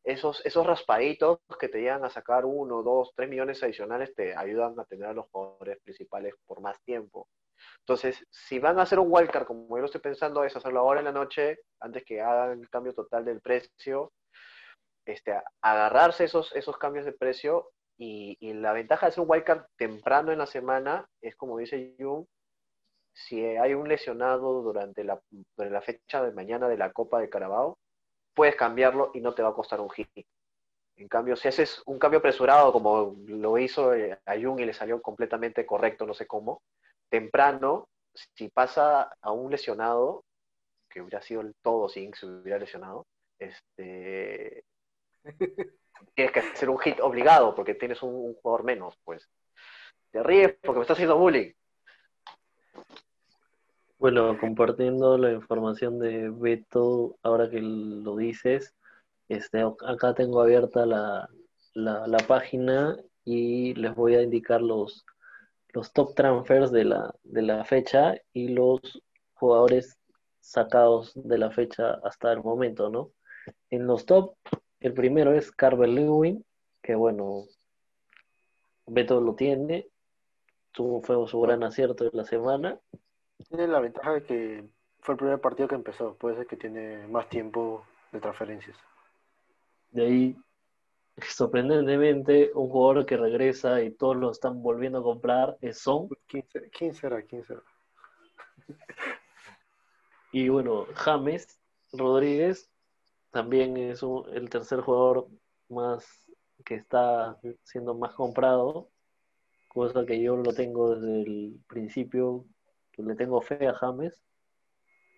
esos, esos raspaditos que te llegan a sacar uno, dos, tres millones adicionales te ayudan a tener a los jugadores principales por más tiempo. Entonces, si van a hacer un wildcard, como yo lo estoy pensando, es hacerlo ahora en la noche, antes que hagan el cambio total del precio, este, agarrarse esos, esos cambios de precio y, y la ventaja de hacer un wildcard temprano en la semana es, como dice Jung, si hay un lesionado durante la, durante la fecha de mañana de la Copa de Carabao, puedes cambiarlo y no te va a costar un hit. En cambio, si haces un cambio apresurado, como lo hizo eh, a Jung y le salió completamente correcto, no sé cómo, temprano, si pasa a un lesionado, que hubiera sido el todo sin se hubiera lesionado, este, (laughs) tienes que hacer un hit obligado porque tienes un, jugador menos, pues. Te ríes porque me estás haciendo bullying. Bueno, compartiendo la información de Beto, ahora que lo dices, este, acá tengo abierta la, la, la página y les voy a indicar los, los top transfers de la, de la fecha y los jugadores sacados de la fecha hasta el momento, ¿no? En los top, el primero es Carver Lewin, que bueno, Beto lo tiene, tuvo, fue su gran acierto de la semana. Tiene la ventaja de que fue el primer partido que empezó, puede ser que tiene más tiempo de transferencias. De ahí, sorprendentemente, un jugador que regresa y todos lo están volviendo a comprar es Son. 15, 15 era, 15 era. (laughs) Y bueno, James Rodríguez también es un- el tercer jugador más que está siendo más comprado, cosa que yo lo tengo desde el principio, que le tengo fe a James.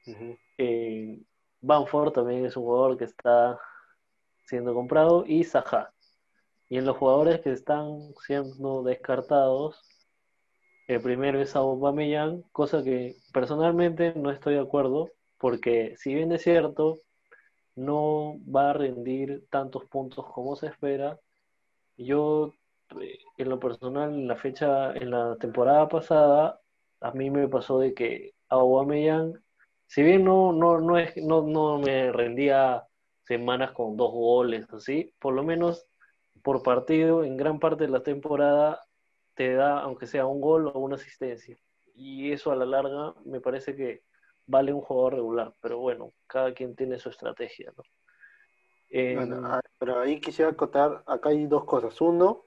Ujú. Eh, Banford también es un jugador que está siendo comprado y Saha. Y en los jugadores que están siendo descartados, el primero es Aubameyang, cosa que personalmente no estoy de acuerdo, porque si bien es cierto, no va a rendir tantos puntos como se espera, yo eh, en lo personal en la fecha, en la temporada pasada, a mí me pasó de que Aubameyang si bien no, no, no, es, no, no me rendía semanas con dos goles, así, por lo menos por partido, en gran parte de la temporada, te da, aunque sea un gol o una asistencia. Y eso a la larga me parece que vale un jugador regular, pero bueno, cada quien tiene su estrategia, ¿no? Bueno, ah, pero ahí quisiera acotar, acá hay dos cosas. Uno,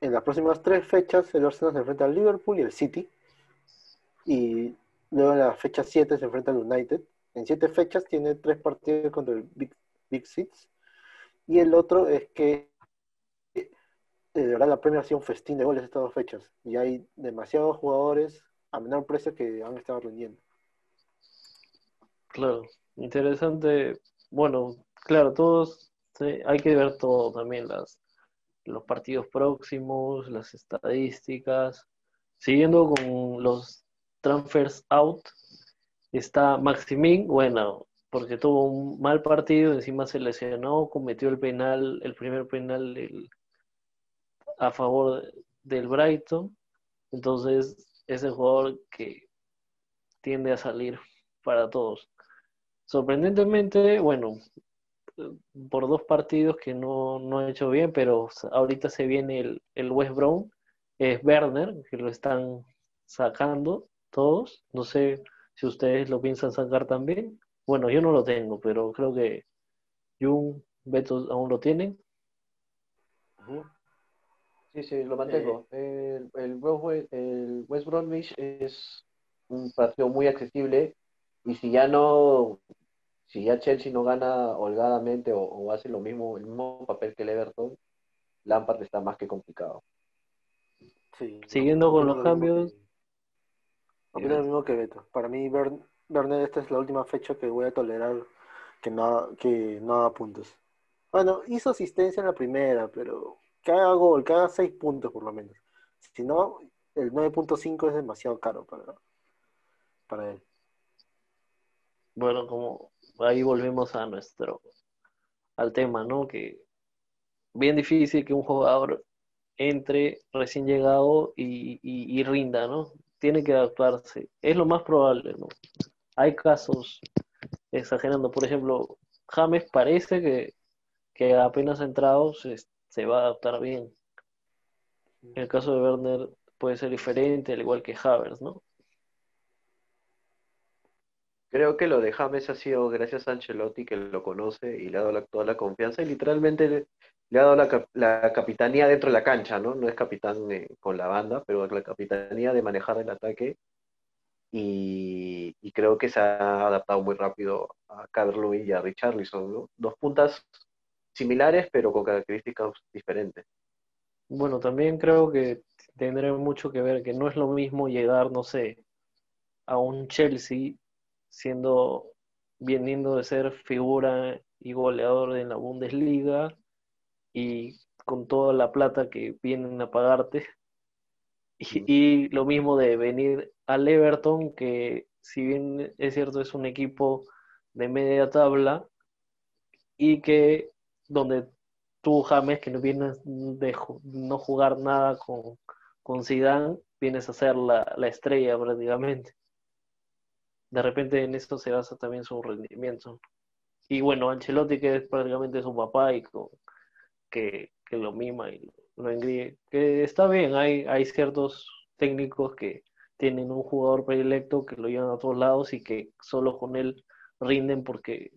en las próximas tres fechas el Arsenal se enfrenta al Liverpool y al City. Y luego en la fecha 7 se enfrenta al United. En siete fechas tiene tres partidos contra el Big, Big Six. Y el otro es que eh, de verdad la Premier ha sido un festín de goles estas dos fechas. Y hay demasiados jugadores a menor precio que han estado rindiendo. Claro, interesante. Bueno, claro, todos hay que ver todo también los partidos próximos, las estadísticas. Siguiendo con los transfers out, está Maximin, bueno, porque tuvo un mal partido, encima se lesionó, cometió el penal, el primer penal a favor del Brighton. Entonces, es el jugador que tiende a salir para todos. Sorprendentemente, bueno, por dos partidos que no, no ha hecho bien, pero ahorita se viene el, el West Brom, es Werner, que lo están sacando todos. No sé si ustedes lo piensan sacar también. Bueno, yo no lo tengo, pero creo que Jung, Beto aún lo tienen. Sí, sí, lo mantengo. El, el, West, el West Bromwich es un partido muy accesible y si ya no, si ya Chelsea no gana holgadamente o, o hace lo mismo, el mismo papel que el Everton, Lampard está más que complicado. Sí, Siguiendo con los lo cambios. que- opino lo mismo que Beto. Para mí, Bern- esta es la última fecha que voy a tolerar que no, que no haga puntos. Bueno, hizo asistencia en la primera, pero que haga gol, que haga 6 puntos por lo menos. Si no, el 9.5 es demasiado caro para, para él. Bueno, como ahí volvemos a nuestro, al tema, ¿no? Que bien difícil que un jugador entre recién llegado y, y- rinda, ¿no? Tiene que adaptarse. Es lo más probable, ¿no? hay casos exagerando. Por ejemplo, James parece que, que apenas entrado se, se va a adaptar bien. En el caso de Werner puede ser diferente, al igual que Havers, ¿no? Creo que lo de James ha sido gracias a Ancelotti que lo conoce y le ha dado toda la confianza y literalmente le, ha dado la, la capitanía dentro de la cancha, ¿no? No es capitán eh, con la banda, pero la capitanía de manejar el ataque y, creo que se ha adaptado muy rápido a Calvert-Lewin y a Richarlison, ¿no? Dos puntas similares pero con características diferentes. Bueno, también creo que tendrá mucho que ver que no es lo mismo llegar, no sé, a un Chelsea siendo, viniendo de ser figura y goleador en la Bundesliga y con toda la plata que vienen a pagarte. Y, y lo mismo de venir al Everton, que si bien es cierto es un equipo de media tabla y que donde tú, James, que no vienes de no jugar nada con, con Zidane, vienes a ser la, la estrella prácticamente. De repente en esto se basa también su rendimiento. Y bueno, Ancelotti, que es prácticamente su papá y que, que lo mima y lo engríe, que está bien, hay, hay ciertos técnicos que tienen un jugador predilecto que lo llevan a todos lados y que solo con él rinden porque,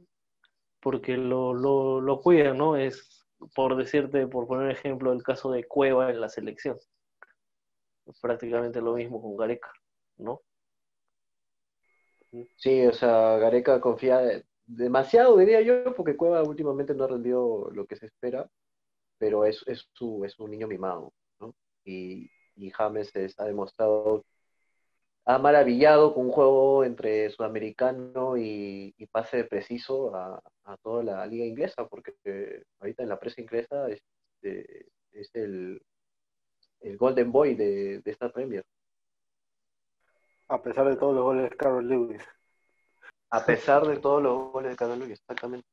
porque lo, lo, lo cuidan, ¿no? Es, por decirte, por poner ejemplo, el caso de Cueva en la selección. Prácticamente lo mismo con Gareca, ¿no? Sí, o sea, Gareca confía demasiado, diría yo, porque Cueva últimamente no ha rendido lo que se espera, pero es, es, su, es un niño mimado, ¿no? Y, y James es- ha demostrado, ha maravillado con un juego entre sudamericano y, y pase preciso a, a toda la liga inglesa, porque eh, ahorita en la prensa inglesa es, eh, es el, el Golden Boy de, de esta Premier. A pesar de todos los goles de Carlos Lewis. A pesar de todos los goles de Carlos Luis, exactamente.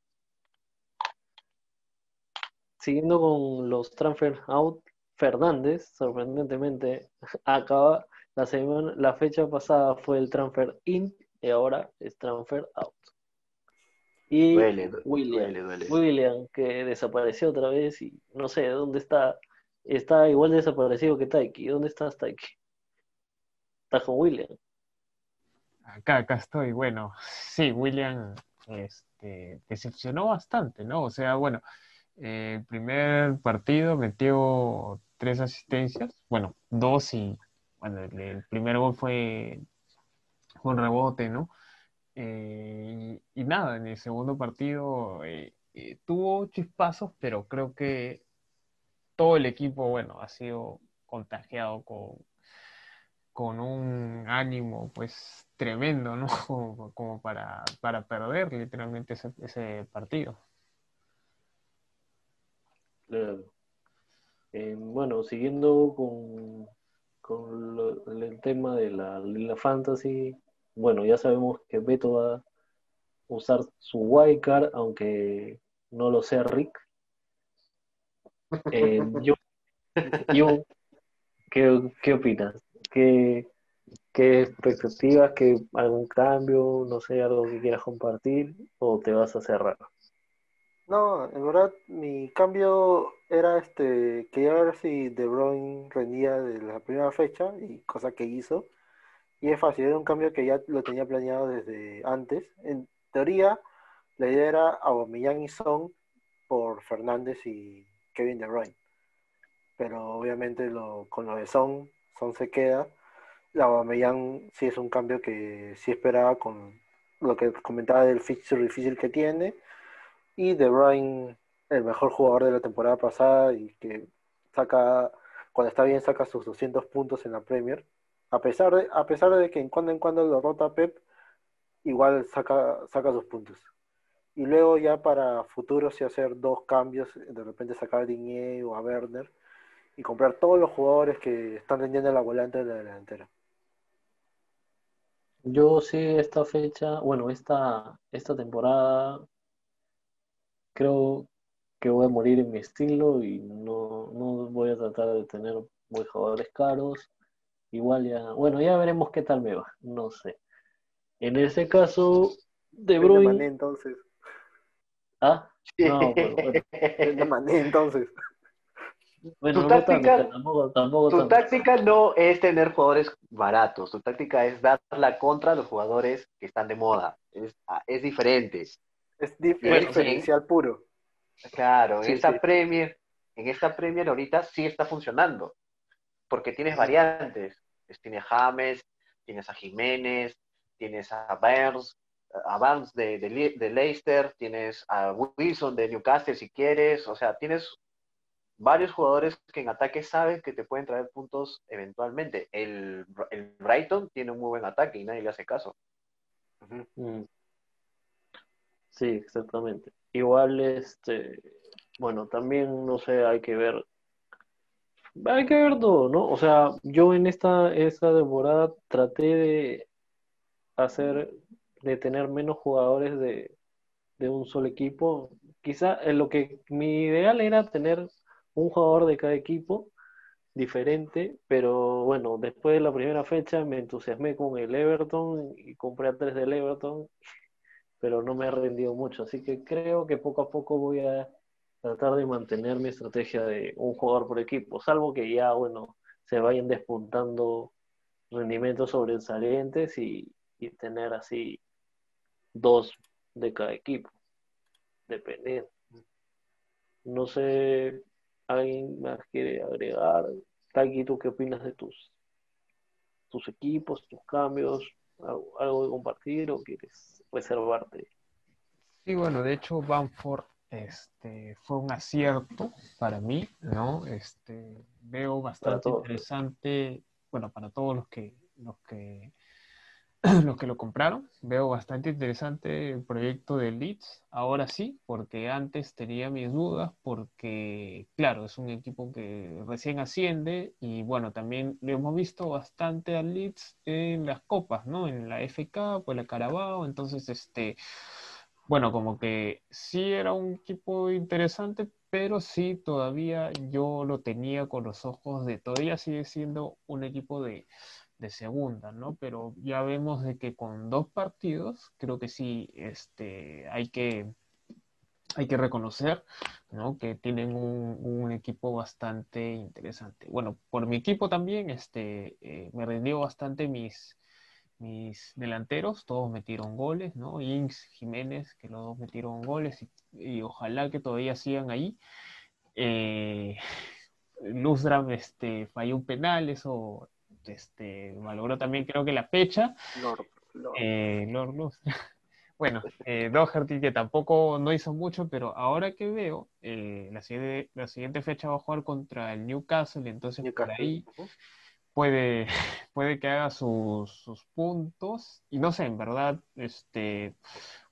Siguiendo con los transfer out, Fernández, sorprendentemente, (laughs) acaba la semana, la fecha pasada fue el transfer in y ahora es transfer out. Y Duele, William, duele, duele. William, que desapareció otra vez y no sé dónde está, está igual desaparecido que Taiki. ¿Dónde estás, Taiki? Está con William. Acá, acá estoy. Bueno, (laughs) sí, William este, decepcionó bastante, ¿no? O sea, bueno, eh, el primer partido metió tres asistencias, bueno, dos y, bueno, el, primer gol fue un rebote, ¿no? Eh, y, nada, en el segundo partido eh, tuvo chispazos, pero creo que todo el equipo, bueno, ha sido contagiado con, con un ánimo pues tremendo, ¿no? (laughs) Como, como para, para perder literalmente ese, ese partido. Claro. Eh, bueno, siguiendo con, con lo- el tema de la, la fantasy, bueno, ya sabemos que Beto va a usar su wildcard, aunque no lo sea Rick. (laughs) Eh, yo, yo, ¿qué, qué opinas? ¿Qué, qué expectativas? ¿Qué, algún cambio? No sé, algo que quieras compartir o te vas a cerrar? No, en verdad mi cambio era este, quería ver si De Bruyne rendía de la primera fecha y cosa que hizo. Y es fácil, era un cambio que ya lo tenía planeado desde antes. En teoría, la idea era Aubameyang y Son por Fernández y Kevin De Bruyne. Pero obviamente con lo de Son, Son se queda. La Aubameyang sí es un cambio que sí esperaba con lo que comentaba del fixture difícil que tiene y De Bruyne, el mejor jugador de la temporada pasada y que saca, cuando está bien, saca sus 200 puntos en la Premier. A pesar de, a pesar de que en cuando en cuando lo rota Pep, igual saca, saca sus puntos. Y luego ya para futuros sí hacer dos cambios, de repente sacar a Digne o a Werner y comprar todos los jugadores que están tendiendo la volante de la delantera. Yo sí, esta fecha, bueno, esta, esta temporada creo que voy a morir en mi estilo y no, no voy a tratar de tener muy jugadores caros. Igual ya, bueno, ya veremos qué tal me va, no sé. En ese caso, De Bruyne. Entonces. Ah, no, pues, bueno, (laughs) entonces. Bueno, Tu no táctica- tanto, tampoco, tampoco Tu táctica no es tener jugadores baratos, tu táctica es dar la contra a los jugadores que están de moda. Es, ah, es diferente. Es, dif- es Bueno, diferencial puro. Claro, en Sí, esta sí. Premier, en esta Premier ahorita sí está funcionando, porque tienes variantes. Tienes James, tienes a Jiménez, tienes a Burns, a Barnes de, de, de Leicester, tienes a Wilson de Newcastle si quieres, o sea, tienes varios jugadores que en ataque sabes que te pueden traer puntos eventualmente. El, el Brighton tiene un muy buen ataque y nadie le hace caso. Mm. Sí, exactamente. Igual, este, bueno, también, no sé, hay que ver, hay que ver todo, ¿no? O sea, yo en esta, esta temporada traté de hacer, de tener menos jugadores de, de un solo equipo. Quizá en lo que mi ideal era tener un jugador de cada equipo diferente, pero bueno, después de la primera fecha me entusiasmé con el Everton y compré a tres del Everton pero no me ha rendido mucho. Así que creo que poco a poco voy a tratar de mantener mi estrategia de un jugador por equipo, salvo que ya, bueno, se vayan despuntando rendimientos sobresalientes y, y tener así dos de cada equipo, dependiendo. No sé, ¿alguien más quiere agregar? Taki, ¿tú qué opinas de tus, tus equipos, tus cambios? ¿Algo, algo de compartir o quieres reservarte? Sí, bueno, de hecho, Bamford este, fue un acierto para mí, ¿no? Este, veo bastante interesante, bueno, para todos los que, los que, (clears throat) los que lo compraron, veo bastante interesante el proyecto de Leeds, ahora sí, porque antes tenía mis dudas, porque, claro, es un equipo que recién asciende y, bueno, también lo hemos visto bastante al Leeds en las copas, ¿no? En la Cup o la Carabao, entonces, este bueno, como que sí era un equipo interesante, pero sí todavía yo lo tenía con los ojos de todavía sigue siendo un equipo de, de segunda, ¿no? Pero ya vemos de que con dos partidos, creo que sí, este, hay que, hay que reconocer, ¿no? Que tienen un, equipo bastante interesante. Bueno, por mi equipo también, este, eh, me rindió bastante mis, mis delanteros, todos metieron goles, ¿no? Inks, Jiménez, que los dos metieron goles y, ojalá que todavía sigan ahí. Eh, (laughs) Luzdram este, falló un penal, eso este, malogró también creo que la fecha. Lord, Lord. Eh, Lord. (laughs) Bueno, eh, Doherty que tampoco no hizo mucho, pero ahora que veo, eh, la, siguiente, la siguiente fecha va a jugar contra el Newcastle, entonces por ahí puede, (laughs) puede que haga sus, sus puntos. Y no sé, en verdad, este,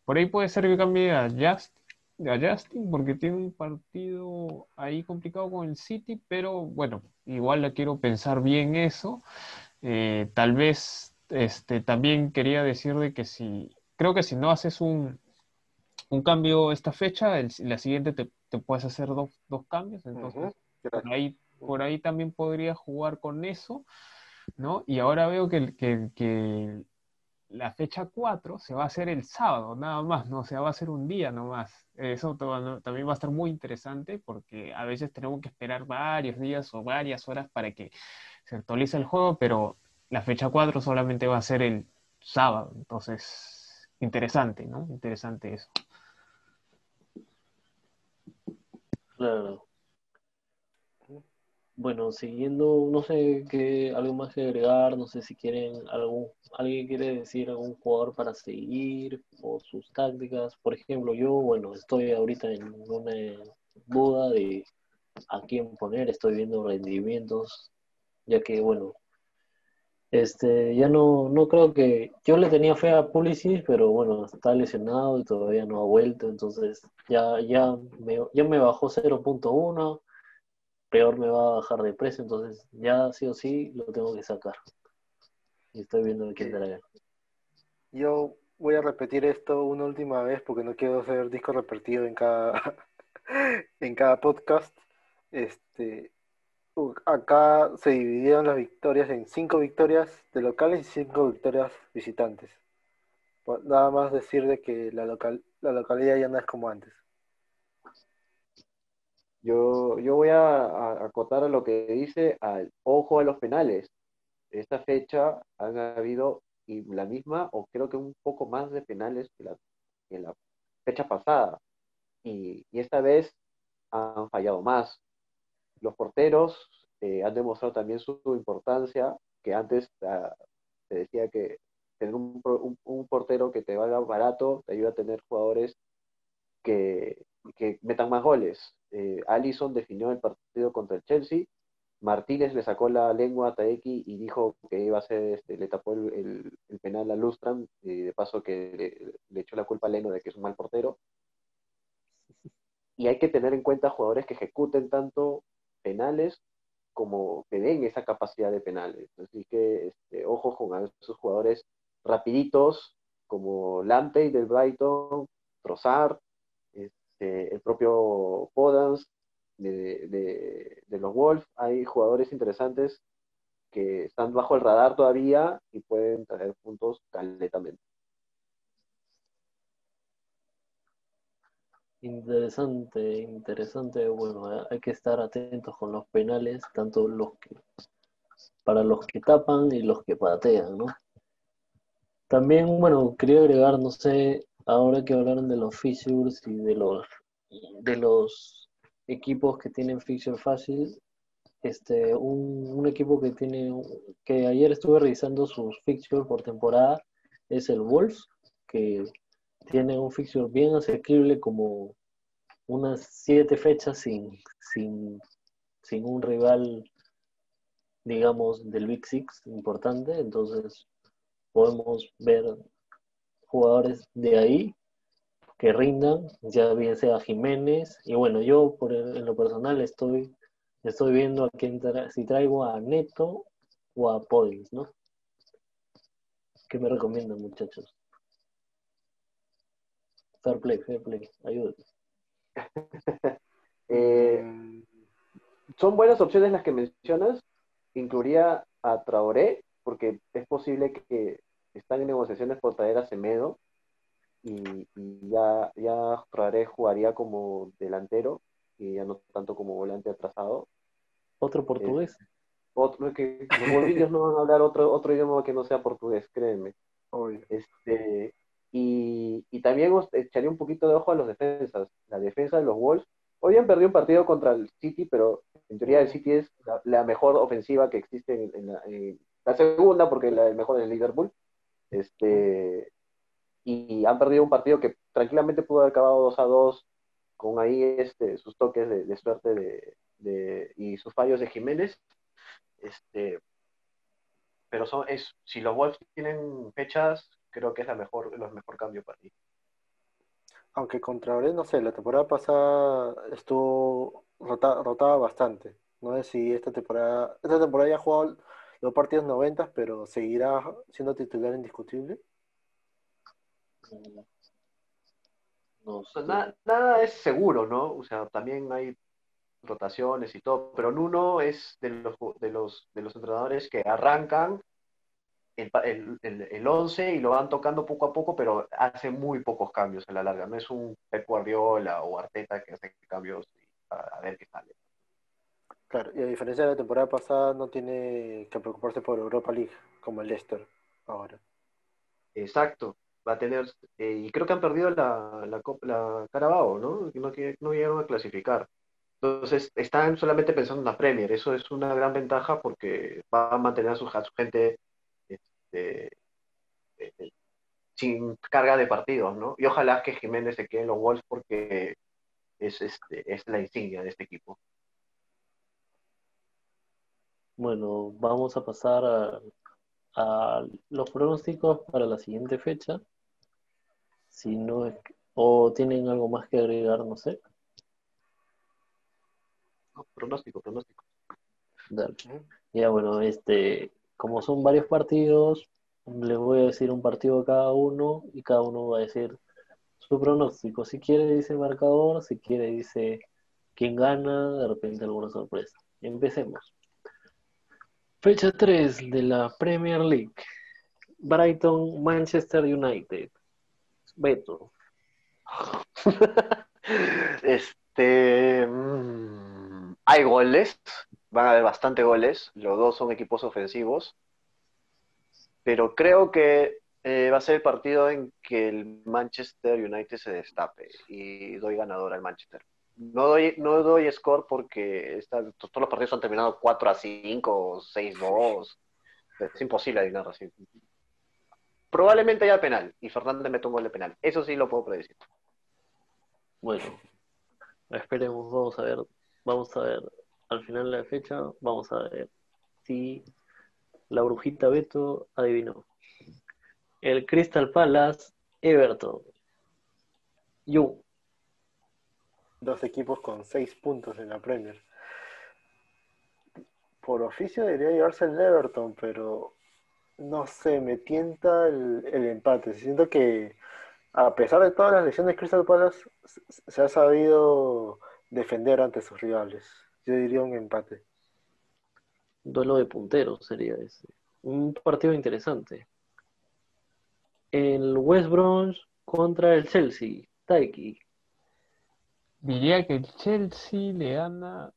por ahí puede ser que cambie a Justin, a Justin, porque tiene un partido ahí complicado con el City, pero bueno, igual la quiero pensar bien eso. Eh, tal vez este, también quería decir de que si, creo que si no haces un, un cambio esta fecha, el- la siguiente te, te puedes hacer dos, dos cambios, entonces por ahí, por ahí también podría jugar con eso, ¿no? Y ahora veo que, que, que la fecha 4 se va a hacer el sábado, nada más, ¿no? O sea, va a ser un día nomás. Eso también va a estar muy interesante porque a veces tenemos que esperar varios días o varias horas para que se actualice el juego, pero la fecha 4 solamente va a ser el sábado, entonces, interesante, ¿no? Interesante eso. Claro. Bueno, siguiendo, no sé qué, algo más que agregar, no sé si quieren algún, alguien quiere decir algún jugador para seguir o sus tácticas. Por ejemplo, yo, bueno, estoy ahorita en una duda de a quién poner, estoy viendo rendimientos, ya que, bueno, este, ya no, no creo que, yo le tenía fe a Pulisic, pero bueno, está lesionado y todavía no ha vuelto, entonces ya, ya me, ya me bajó 0.1 peor me va a bajar de precio, entonces ya sí o sí lo tengo que sacar. Y estoy viendo quién traer. Yo voy a repetir esto una última vez porque no quiero hacer disco repetido en cada, (laughs) en cada podcast. Este, u- acá se dividieron las victorias en cinco victorias de locales y cinco victorias visitantes. Nada más decir de que la, local, la localidad ya no es como antes. Yo, yo voy a, acotar a lo que dice al ojo a los penales. Esta fecha han habido la misma, o creo que un poco más de penales que la, que la fecha pasada. Y, y esta vez han fallado más. Los porteros eh, han demostrado también su, importancia, que antes ah, se decía que tener un, un, un, portero que te valga barato te ayuda a tener jugadores que, que metan más goles. Eh, Allison definió el partido contra el Chelsea, Martínez le sacó la lengua a Taeki y dijo que iba a ser, este, le tapó el, penal a Lustram, y de paso que le, le, echó la culpa a Leno de que es un mal portero. Y hay que tener en cuenta jugadores que ejecuten tanto penales como que den esa capacidad de penales. Así que este, ojo con esos jugadores rapiditos como Lamptey del Brighton, Trossard, este, el propio Podans de, de, los Wolves. Hay jugadores interesantes que están bajo el radar todavía y pueden traer puntos completamente. Interesante, interesante. Bueno, hay que estar atentos con los penales, tanto los que para los que tapan y los que patean, ¿no? También, bueno, quería agregar, no sé, ahora que hablaron de los fixtures y de los de los equipos que tienen fixture fácil, este, un, un, equipo que tiene, que ayer estuve revisando sus fixtures por temporada, es el Wolves, que tiene un fixture bien asequible como unas siete fechas sin, sin, sin un rival, digamos, del Big Six importante, entonces podemos ver jugadores de ahí que rindan, ya bien sea Jiménez, y bueno, yo por en lo personal estoy, estoy viendo a quién tra si traigo a Neto o a Podins, ¿no? ¿Qué me recomiendan, muchachos? Fair play, fair play, ayúdenme. (laughs) eh, son buenas opciones las que mencionas. Incluiría a Traoré, porque es posible que están en negociaciones por traer a Semedo y, y ya, ya Traoré jugaría como delantero y ya no tanto como volante atrasado. ¿Otro portugués? Eh, otro, que los no van a hablar otro, otro idioma que no sea portugués, créeme. Obvio. Este, y, y, también os echaría un poquito de ojo a los defensas. La defensa de los Wolves. Hoy han perdido un partido contra el City, pero en teoría el City es la, la mejor ofensiva que existe en, en, la, en, la, segunda, porque la, el mejor es el Liverpool. Este, y han perdido un partido que tranquilamente pudo haber acabado 2 a 2 con ahí este, sus toques de, suerte de, y sus fallos de Jiménez. Este, pero son, es, si los Wolves tienen fechas, creo que es la mejor, el mejor cambio para ti. Aunque contra Ore, no sé, la temporada pasada estuvo rota, rotaba bastante. No sé si esta temporada, esta temporada ya ha jugado los partidos 90, pero seguirá siendo titular indiscutible. No sé. nada, nada es seguro, ¿no? O sea, también hay rotaciones y todo, pero Nuno es de los, de los, de los entrenadores que arrancan el, el, el, el 11 y lo van tocando poco a poco, pero hace muy pocos cambios a la larga. No es un Pep Guardiola o Arteta que hace cambios para a ver qué sale. Claro, y a diferencia de la temporada pasada, no tiene que preocuparse por Europa League, como el Leicester ahora. Exacto, va a tener, eh, y creo que han perdido la, la, la Carabao, ¿no? No, no llegaron a clasificar. Entonces, están solamente pensando en la Premier. Eso es una gran ventaja porque va a mantener a su, a su gente este, eh, sin carga de partidos, ¿no? Y ojalá que Jiménez se quede en los Wolves porque es, este, es la insignia de este equipo. Bueno, vamos a pasar a, a los pronósticos para la siguiente fecha. Si no es, o tienen algo más que agregar, no sé. No, pronóstico, pronóstico. Dale. Ya bueno, este, como son varios partidos, les voy a decir un partido a cada uno y cada uno va a decir su pronóstico. Si quiere dice marcador, si quiere dice quién gana, de repente alguna sorpresa. Empecemos. Fecha 3 de la Premier League. Brighton, Manchester United. Beto. (laughs) este. mm, hay goles, van a haber bastante goles. Los dos son equipos ofensivos. Pero creo que eh, va a ser el partido en que el Manchester United se destape y doy ganador al Manchester. No doy, no doy score porque todos los partidos han terminado 4 a 5 o 6-2. Es imposible adivinar así. Probablemente haya penal y Fernández mete un gol de penal. Eso sí lo puedo predecir. Bueno, esperemos, vamos a ver, vamos a ver al final de la fecha, vamos a ver si la brujita Beto adivinó. El Crystal Palace, Everton. Jung, Dos equipos con seis puntos en la Premier. Por oficio debería llevarse el Everton, pero no sé, me tienta el, el empate. Siento que a pesar de todas las lesiones, Crystal Palace se ha sabido defender ante sus rivales. Yo diría un empate. duelo de punteros sería ese. Un partido interesante. El West Brom contra el Chelsea, Taiki. Diría que el Chelsea le gana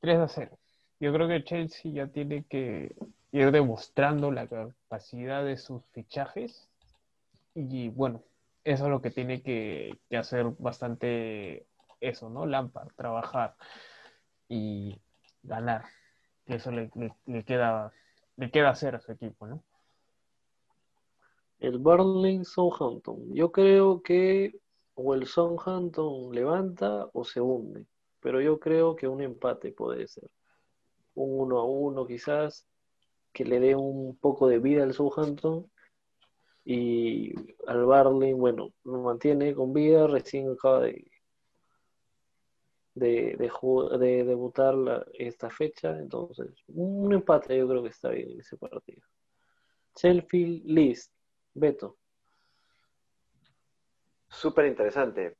3 a 0. Yo creo que el Chelsea ya tiene que ir demostrando la capacidad de sus fichajes. Y bueno, eso es lo que tiene que, hacer bastante eso, ¿no? Lampard, trabajar y ganar. Eso le, le- le queda, le queda hacer a su equipo, ¿no? El Burnley Southampton. Yo creo que o el Southampton levanta o se hunde, pero yo creo que un empate puede ser. Un uno a uno quizás, que le dé un poco de vida al Southampton y al Burnley, bueno, lo mantiene con vida, recién acaba de, de, de debutar la- esta fecha, entonces un empate yo creo que está bien en ese partido. Sheffield List, Beto. Súper interesante.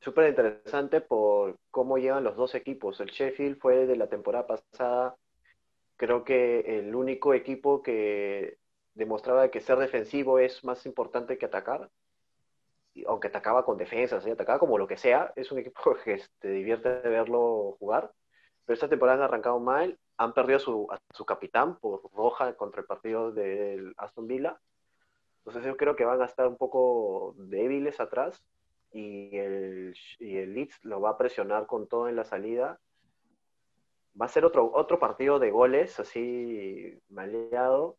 Súper interesante por cómo llevan los dos equipos. El Sheffield fue de la temporada pasada, creo que el único equipo que demostraba que ser defensivo es más importante que atacar. Aunque atacaba con defensas, ¿sí? atacaba como lo que sea, es un equipo (laughs) que te divierte de verlo jugar. Pero esta temporada han arrancado mal, han perdido a su, a su capitán por roja contra el partido del Aston Villa. Entonces yo creo que van a estar un poco débiles atrás y el, y el Leeds lo va a presionar con todo en la salida. Va a ser otro, otro partido de goles, así maleado,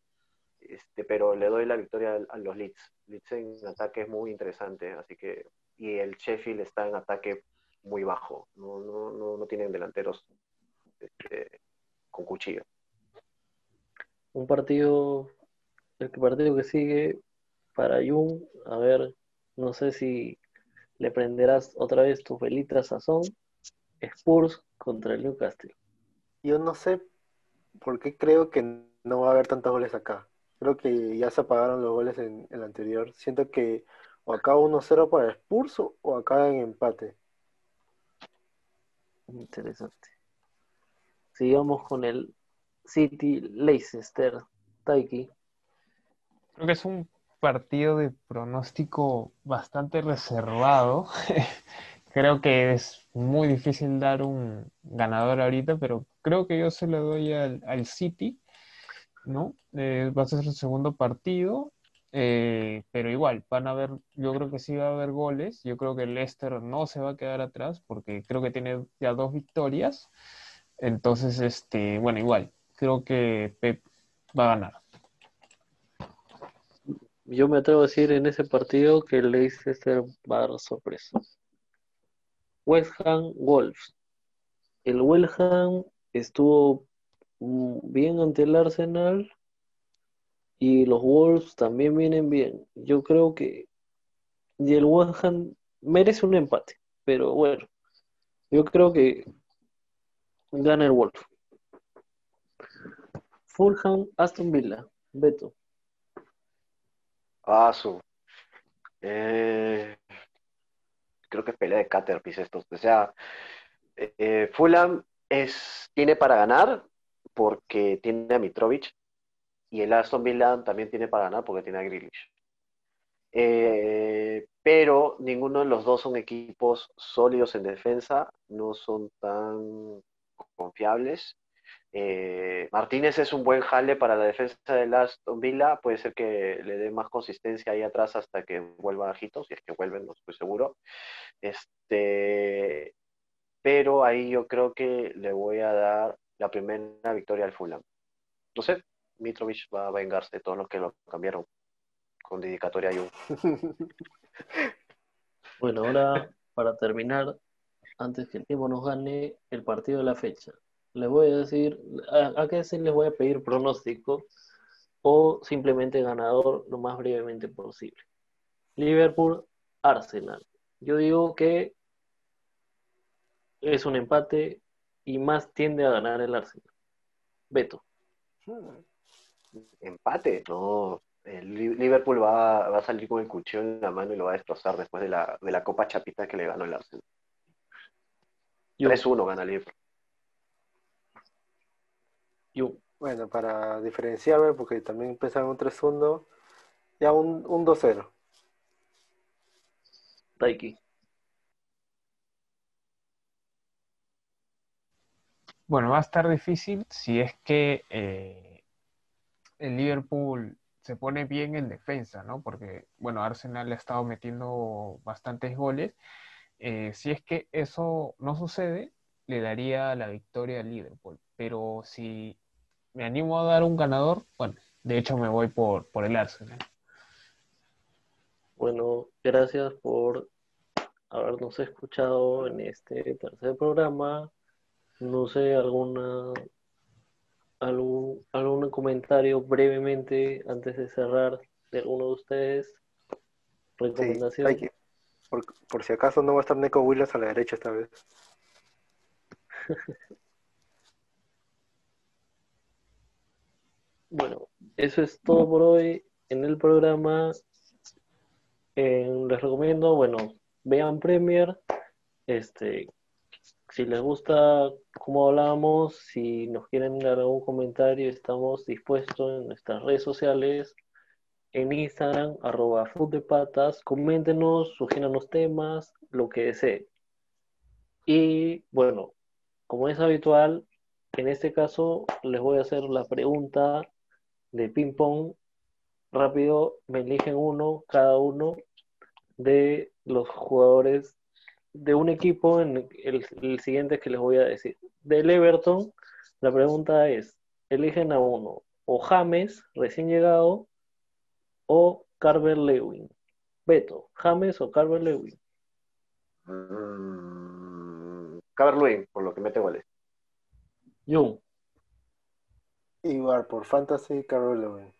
este, pero le doy la victoria a, los Leeds. Leeds en ataque es muy interesante, así que y el Sheffield está en ataque muy bajo, no, no, no, no tienen delanteros este, con cuchillo. Un partido, el partido que sigue para Jung, a ver, no sé si le prenderás otra vez tus velitas a Son, Spurs contra el Newcastle. Yo no sé por qué creo que no va a haber tantos goles acá. Creo que ya se apagaron los goles en el anterior. Siento que o acá 1-0 para Spurs o- o acá en empate. Interesante. Sigamos con el City Leicester, Taiki. Creo que es un partido de pronóstico bastante reservado. (laughs) Creo que es muy difícil dar un ganador ahorita, pero creo que yo se lo doy al, City, ¿no? Eh, va a ser su segundo partido, eh, pero igual, van a haber, yo creo que sí va a haber goles. Yo creo que el Leicester no se va a quedar atrás porque creo que tiene ya dos victorias. Entonces, este, bueno, igual, creo que Pep va a ganar. Yo me atrevo a decir en ese partido que el Leicester va a dar sorpresa. West Ham Wolves. El West Ham estuvo mm, bien ante el Arsenal y los Wolves también vienen bien. Yo creo que y el West Ham merece un empate, pero bueno, yo creo que gana el Wolf. Fulham Aston Villa. Beto. Ah, creo que es pelea de Caterpillar estos. O sea, eh, Fulham es, tiene para ganar porque tiene a Mitrovic y el Aston Villa también tiene para ganar porque tiene a Grealish. Eh, pero ninguno de los dos son equipos sólidos en defensa, no son tan confiables. Eh, Martínez es un buen jale para la defensa de Aston Villa, puede ser que le dé más consistencia ahí atrás hasta que vuelva Bajito, si es que vuelven, no estoy seguro. Este, pero ahí yo creo que le voy a dar la primera victoria al Fulham. No sé, Mitrovic va a vengarse de todo lo que lo cambiaron con dedicatoria a (laughs) Bueno, ahora para terminar, antes que el tiempo nos gane, el partido de la fecha. Les voy a decir, a, a qué decir les voy a pedir pronóstico o simplemente ganador lo más brevemente posible. Liverpool, Arsenal. Yo digo que es un empate y más tiende a ganar el Arsenal. Beto. Empate, no. El Liverpool va, va, a salir con el cuchillo en la mano y lo va a destrozar después de la, de la Copa Chapita que le ganó el Arsenal. 3-1 gana Liverpool. Yo. Bueno, para diferenciarme, porque también empezaron un 3-1, ya un, un 2-0. Taiki. Bueno, va a estar difícil si es que eh, el Liverpool se pone bien en defensa, ¿no? Porque, bueno, Arsenal ha estado metiendo bastantes goles. Eh, si es que eso no sucede, le daría la victoria al Liverpool. Pero si me animo a dar un ganador, bueno, de hecho me voy por, por el Arsenal. Bueno, gracias por habernos escuchado en este tercer programa. No sé, alguna algún, algún comentario brevemente antes de cerrar de alguno de ustedes. Recomendación. Sí, por, por, si acaso no va a estar Neko Williams a la derecha esta vez. (laughs) bueno, eso es todo por hoy en el programa. Eh, les recomiendo, bueno, vean Premier. Este, si les gusta como hablábamos, si nos quieren dar algún comentario, estamos dispuestos en nuestras redes sociales, en Instagram, arroba patas, coméntenos, los temas, lo que deseen. Y bueno, como es habitual, en este caso les voy a hacer la pregunta de ping pong. Rápido, me eligen uno, cada uno de los jugadores de un equipo en el, el, siguiente que les voy a decir. Del Everton, la pregunta es, eligen a uno, o James, recién llegado, o Carver Lewin. Beto, James o Carver Lewin. Mm, Carver Lewin, por lo que mete goles. Jung. Igual, por Fantasy, Carver Lewin.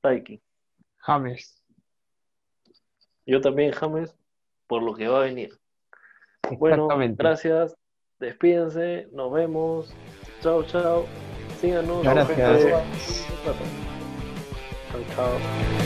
Taiki. James. Yo también, James, por lo que va a venir. Bueno, gracias. Despídense. Nos vemos. Chao, chao. Síganos. Gracias. Chao, chao.